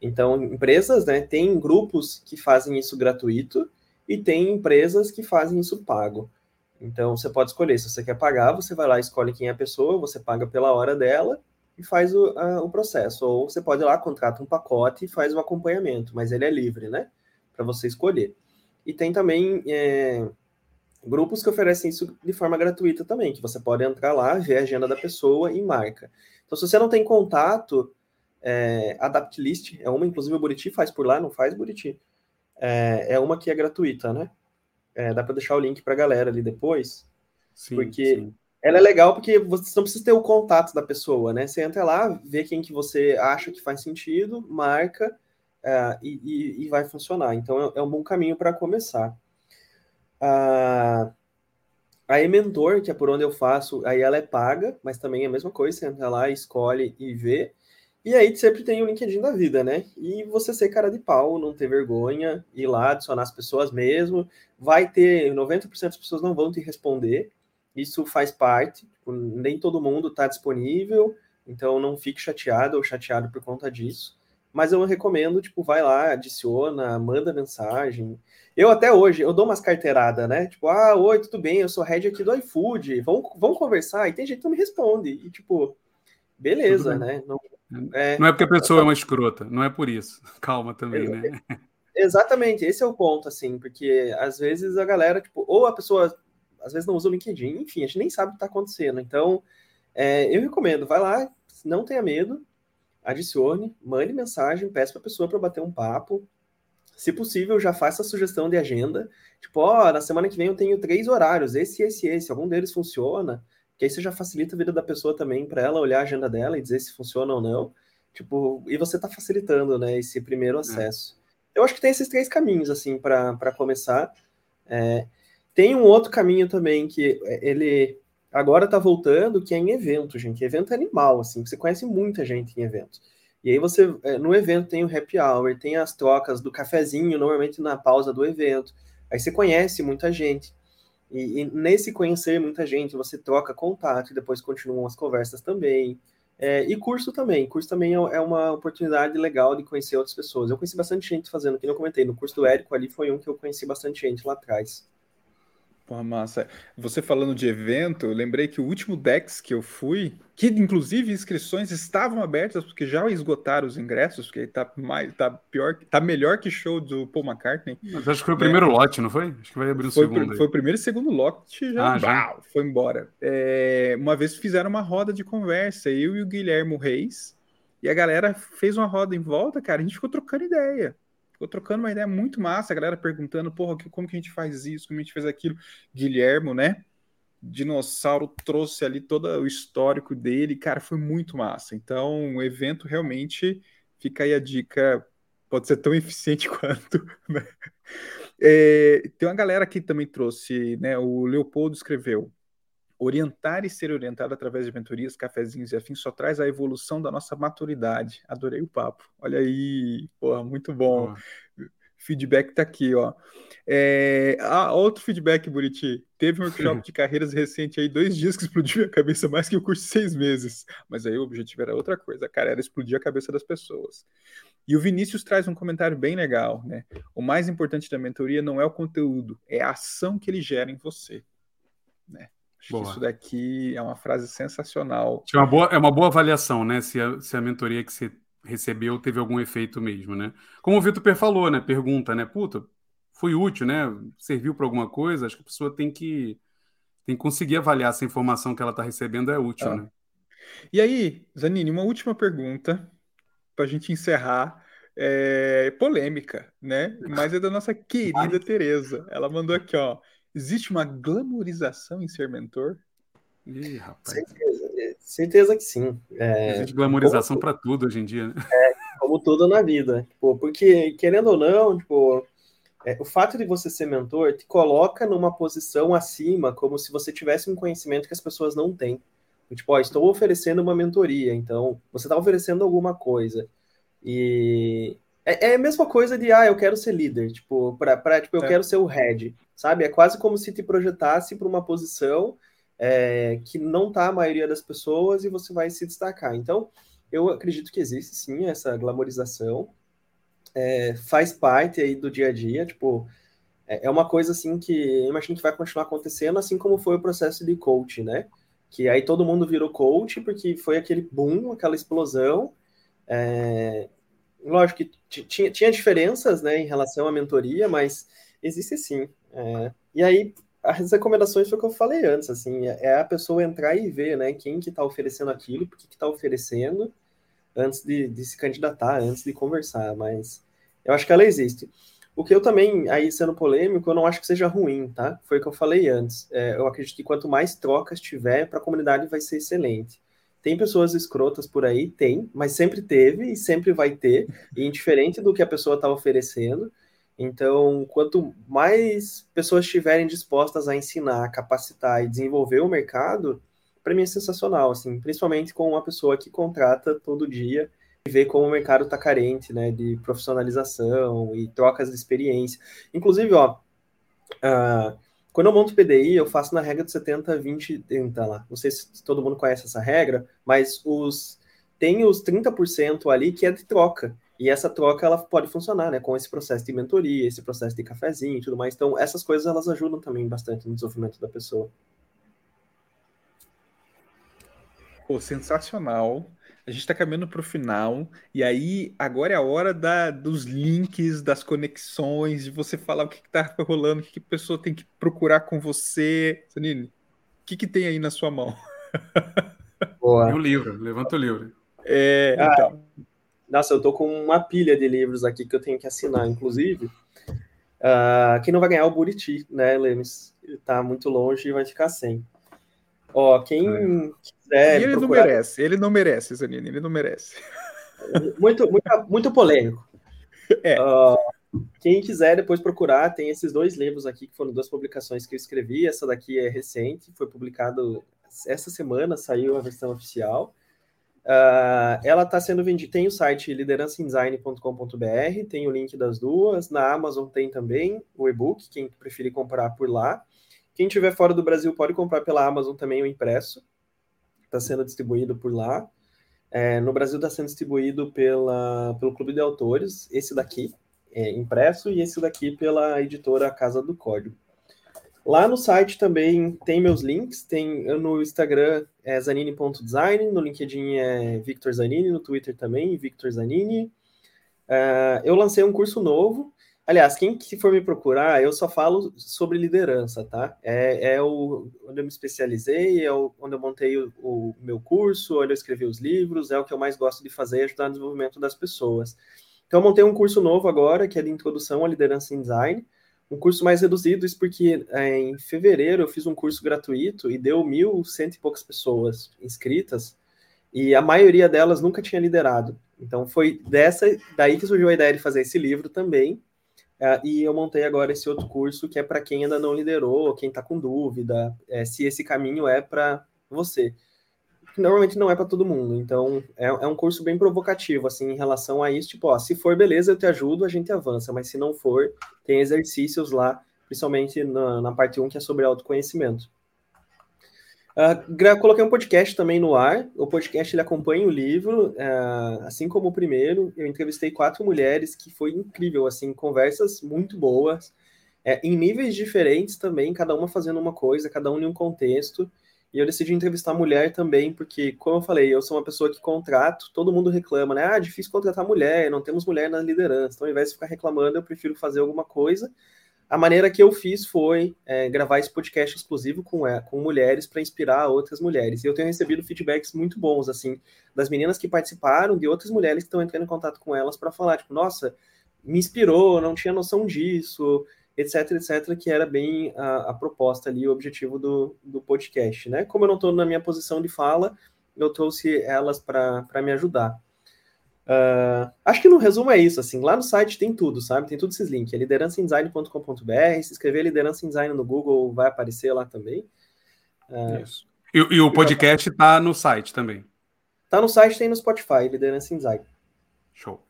Então, empresas, né, tem grupos que fazem isso gratuito e tem empresas que fazem isso pago. Então, você pode escolher, se você quer pagar, você vai lá, escolhe quem é a pessoa, você paga pela hora dela e faz o, a, o processo. Ou você pode ir lá, contrata um pacote e faz o acompanhamento, mas ele é livre, né? para você escolher. E tem também é, grupos que oferecem isso de forma gratuita também, que você pode entrar lá, ver a agenda da pessoa e marca. Então, se você não tem contato, é, Adaptlist é uma, inclusive o Buriti faz por lá, não faz Buriti. É, é uma que é gratuita, né? É, dá para deixar o link para a galera ali depois. Sim, porque sim. ela é legal porque você não precisa ter o contato da pessoa, né? Você entra lá, vê quem que você acha que faz sentido, marca é, e, e, vai funcionar. Então é, é um bom caminho para começar. A, a Ementor, que é por onde eu faço, aí ela é paga, mas também é a mesma coisa, você entra lá, escolhe e vê. E aí sempre tem o LinkedIn da vida, né? E você ser cara de pau, não ter vergonha, ir lá, adicionar as pessoas mesmo. Vai ter, 90% das pessoas não vão te responder. Isso faz parte, tipo, nem todo mundo está disponível, então não fique chateado ou chateado por conta disso. Mas eu recomendo, tipo, vai lá, adiciona, manda mensagem. Eu até hoje, eu dou umas carteiradas, né? Tipo, ah, oi, tudo bem, eu sou head aqui do iFood, vamos, vamos conversar. E tem gente que não me responde. E, tipo, beleza, né? Não é, não é porque a pessoa é uma escrota, não é por isso. Calma também, é, né? Exatamente, esse é o ponto, assim, porque às vezes a galera, tipo, ou a pessoa às vezes não usa o LinkedIn, enfim, a gente nem sabe o que está acontecendo. Então, é, eu recomendo, vai lá, não tenha medo, adicione, mande mensagem, peça para a pessoa para bater um papo. Se possível, já faça a sugestão de agenda. Tipo, ó, oh, na semana que vem eu tenho três horários, esse, esse, esse. Algum deles funciona. Que aí você já facilita a vida da pessoa também para ela olhar a agenda dela e dizer se funciona ou não. Tipo, e você está facilitando, né, esse primeiro é. acesso. É. Eu acho que tem esses três caminhos, assim, para começar. É, tem um outro caminho também que é, ele Agora tá voltando, que é em evento, gente. Evento é animal, assim, você conhece muita gente em evento. E aí você, é, no evento tem o happy hour, tem as trocas do cafezinho, normalmente na pausa do evento. Aí você conhece muita gente. E, e, nesse conhecer muita gente, você troca contato e depois continuam as conversas também. É, e curso também. Curso também é, é uma oportunidade legal de conhecer outras pessoas. Eu conheci bastante gente fazendo, que eu comentei, no curso do Érico ali foi um que eu conheci bastante gente lá atrás. Porra, massa. Você falando de evento, eu lembrei que o último Dex que eu fui, que inclusive inscrições estavam abertas, porque já esgotaram os ingressos, porque tá mais, tá pior, tá melhor que show do Paul McCartney. Mas acho que foi o primeiro é. lote, não foi? Acho que vai abrir o foi, segundo. Foi o primeiro e segundo lote, já, ah, já? foi embora. É, uma vez fizeram uma roda de conversa, eu e o Guilherme Reis, e a galera fez uma roda em volta, cara, a gente ficou trocando ideia. Ficou trocando uma ideia muito massa, a galera perguntando, porra, como que a gente faz isso, como a gente fez aquilo. Guilhermo, né? Dinossauro trouxe ali todo o histórico dele, cara, foi muito massa. Então, o evento realmente fica aí a dica, pode ser tão eficiente quanto, né? É, tem uma galera que também trouxe, né? O Leopoldo escreveu: orientar e ser orientado através de mentorias, cafezinhos e afins só traz a evolução da nossa maturidade. Adorei o papo. Olha aí, porra, muito bom. Feedback tá aqui, ó. É... Ah, outro feedback, Buriti. Teve um workshop de carreiras recente aí, dois dias que explodiu a cabeça mais que o curso de seis meses. Mas aí o objetivo era outra coisa, cara, era explodir a cabeça das pessoas. E o Vinícius traz um comentário bem legal, né? O mais importante da mentoria não é o conteúdo, é a ação que ele gera em você, né? Acho boa. que isso daqui é uma frase sensacional. É uma boa, é uma boa avaliação, né? Se a, se a mentoria que você recebeu teve algum efeito mesmo, né? Como o Vitor Per falou, né? Pergunta, né? Puta, foi útil, né? Serviu para alguma coisa? Acho que a pessoa tem que, tem que conseguir avaliar se a informação que ela está recebendo é útil, ah. né? E aí, Zanini, uma última pergunta para a gente encerrar. É polêmica, né? Mas é da nossa querida Tereza. Ela mandou aqui, ó. Existe uma glamorização em ser mentor? Ih, rapaz. Certeza, certeza que sim. É, Existe glamorização para tudo hoje em dia, né? É, como tudo na vida. Tipo, porque, querendo ou não, tipo, é, o fato de você ser mentor te coloca numa posição acima, como se você tivesse um conhecimento que as pessoas não têm. Tipo, ó, estou oferecendo uma mentoria, então você está oferecendo alguma coisa. E é, é, a mesma coisa de, ah, eu quero ser líder, tipo, pra, pra, tipo eu é. quero ser o head sabe? É quase como se te projetasse para uma posição é, que não está a maioria das pessoas e você vai se destacar. Então, eu acredito que existe sim essa glamorização, é, faz parte aí do dia a dia, tipo, é, é uma coisa assim que eu imagino que vai continuar acontecendo, assim como foi o processo de coach, né? Que aí todo mundo virou coach porque foi aquele boom, aquela explosão. É, lógico que tinha, tinha diferenças né, em relação à mentoria, mas existe sim. É, e aí, as recomendações foi o que eu falei antes, assim, é, é a pessoa entrar e ver, né, quem que está oferecendo aquilo, por que está oferecendo, antes de, de, se candidatar, antes de conversar, mas eu acho que ela existe. O que eu também, aí sendo polêmico, eu não acho que seja ruim, tá? Foi o que eu falei antes. É, eu acredito que quanto mais trocas tiver, para a comunidade vai ser excelente. Tem pessoas escrotas por aí? Tem, mas sempre teve e sempre vai ter, e indiferente do que a pessoa está oferecendo, então, quanto mais pessoas estiverem dispostas a ensinar, capacitar e desenvolver o mercado, para mim é sensacional, assim, principalmente com uma pessoa que contrata todo dia e vê como o mercado está carente, né, de profissionalização e trocas de experiência. Inclusive, ó, uh, quando eu monto PDI, eu faço na regra de 70, 20, 30 lá. Não sei se todo mundo conhece essa regra, mas os tem os 30% ali que é de troca. E essa troca ela pode funcionar, né, com esse processo de mentoria, esse processo de cafezinho e tudo mais. Então, essas coisas elas ajudam também bastante no desenvolvimento da pessoa. Pô, sensacional. A gente está caminhando para o final, e aí agora é a hora da, dos links, das conexões, de você falar o que está rolando, o que, que, a pessoa tem que procurar com você. Sanine, o que, que tem aí na sua mão? Boa. E o livro, levanta o livro. É, ah, então. Nossa, eu tô com uma pilha de livros aqui que eu tenho que assinar, inclusive. Uh, quem não vai ganhar é o Buriti, né, Lemes? Ele tá muito longe e vai ficar sem. Ó, quem é. quiser. E ele procurar... não merece, ele não merece, Zanini, ele não merece. Muito, muito, muito polêmico. É. Uh, quem quiser depois procurar, tem esses dois livros aqui, que foram duas publicações que eu escrevi. Essa daqui é recente, foi publicado essa semana, saiu a versão oficial. Uh, ela está sendo vendida. Tem o site liderançadesign.com.br, tem o link das duas. Na Amazon tem também o e-book, quem preferir comprar por lá. Quem estiver fora do Brasil pode comprar pela Amazon também o impresso. Está sendo distribuído por lá. É, no Brasil está sendo distribuído pela, pelo Clube de Autores, esse daqui, é, impresso, e esse daqui pela editora Casa do Código. Lá no site também tem meus links, tem no Instagram é zanini.design, no LinkedIn é Victor Zanini, no Twitter também, Victor Zanini. Uh, eu lancei um curso novo. Aliás, quem que for me procurar, eu só falo sobre liderança, tá? É, é o, onde eu me especializei, é o, onde eu montei o, o, meu curso, onde eu escrevi os livros, é o que eu mais gosto de fazer, ajudar no desenvolvimento das pessoas. Então, eu montei um curso novo agora, que é de Introdução à Liderança em Design um curso mais reduzido, isso porque é, em fevereiro eu fiz um curso gratuito e deu mil, cento e poucas pessoas inscritas, e a maioria delas nunca tinha liderado. Então foi dessa daí que surgiu a ideia de fazer esse livro também, é, e eu montei agora esse outro curso que é para quem ainda não liderou, quem está com dúvida, é, se esse caminho é para você normalmente não é para todo mundo. Então, é, é, um curso bem provocativo, assim, em relação a isso. Tipo, ó, se for beleza, eu te ajudo, a gente avança. Mas se não for, tem exercícios lá, principalmente na, na parte 1, que é sobre autoconhecimento. Uh, coloquei um podcast também no ar. O podcast ele acompanha o livro, uh, assim como o primeiro. Eu entrevistei quatro mulheres que foi incrível, assim, conversas muito boas, é, em níveis diferentes também, cada uma fazendo uma coisa, cada um em um contexto. E eu decidi entrevistar mulher também, porque, como eu falei, eu sou uma pessoa que contrato, todo mundo reclama, né? Ah, difícil contratar mulher, não temos mulher na liderança. Então, ao invés de ficar reclamando, eu prefiro fazer alguma coisa. A maneira que eu fiz foi é, gravar esse podcast exclusivo com, é, com mulheres para inspirar outras mulheres. E eu tenho recebido feedbacks muito bons, assim, das meninas que participaram, de outras mulheres que estão entrando em contato com elas para falar, tipo, nossa, me inspirou, não tinha noção disso, etc, etc, que era bem a, a proposta ali, o objetivo do, do podcast, né? Como eu não estou na minha posição de fala, eu trouxe elas para me ajudar. Uh, acho que no resumo é isso, assim, lá no site tem tudo, sabe? Tem todos esses links, é liderançaindesign.com.br, se escrever liderança em design no Google vai aparecer lá também. Uh, isso. E, e, o podcast está no site também? Tá no site, tem no Spotify, Liderança em Design. Show.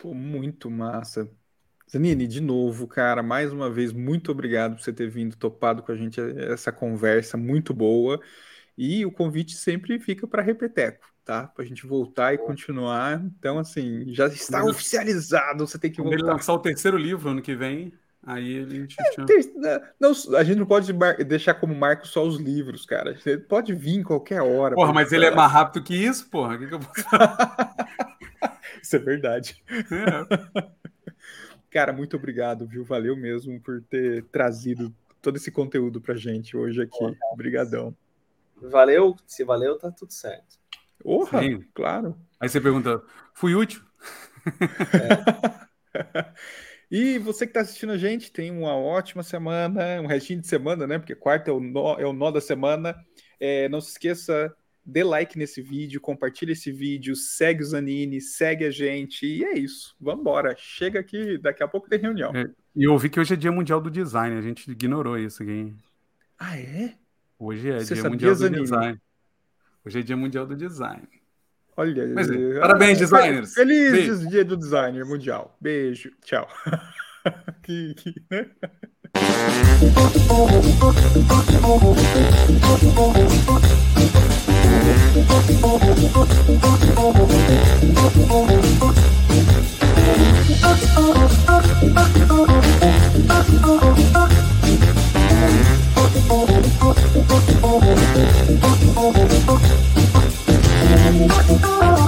Pô, muito massa. Zanini, de novo, cara, mais uma vez, muito obrigado por você ter vindo, topado com a gente essa conversa muito boa. E o convite sempre fica para Repeteco, tá? Para a gente voltar e continuar. Então, assim, já está Mas, oficializado, você tem que voltar. Ele lançar o terceiro livro ano que vem, aí a gente. É, ter, né, não, a gente não pode deixar como marco só os livros, cara. Você pode vir em qualquer hora. Porra, mas ele é mais rápido que isso, porra. O que, que Isso é verdade. É. Cara, muito obrigado, viu? Valeu mesmo por ter trazido todo esse conteúdo pra gente hoje aqui. Obrigadão. Valeu, se valeu, tá tudo certo. Porra, Sim. claro. Aí você pergunta, fui útil? É. e você que está assistindo a gente, tem uma ótima semana, um restinho de semana, né? Porque quarta é o nó, é o nó da semana. É, não se esqueça dê like nesse vídeo, compartilha esse vídeo, segue o Zanini, segue a gente, e é isso. Vamos embora. Chega aqui, daqui a pouco tem reunião. É, e eu ouvi que hoje é dia mundial do design, a gente ignorou isso aqui. Ah, é? Hoje é Você dia mundial Zanini? do design. Hoje é dia mundial do design. Olha, Mas, é, parabéns, designers. Feliz Beijo. dia do designer mundial. Beijo, tchau. que, que, né? Oh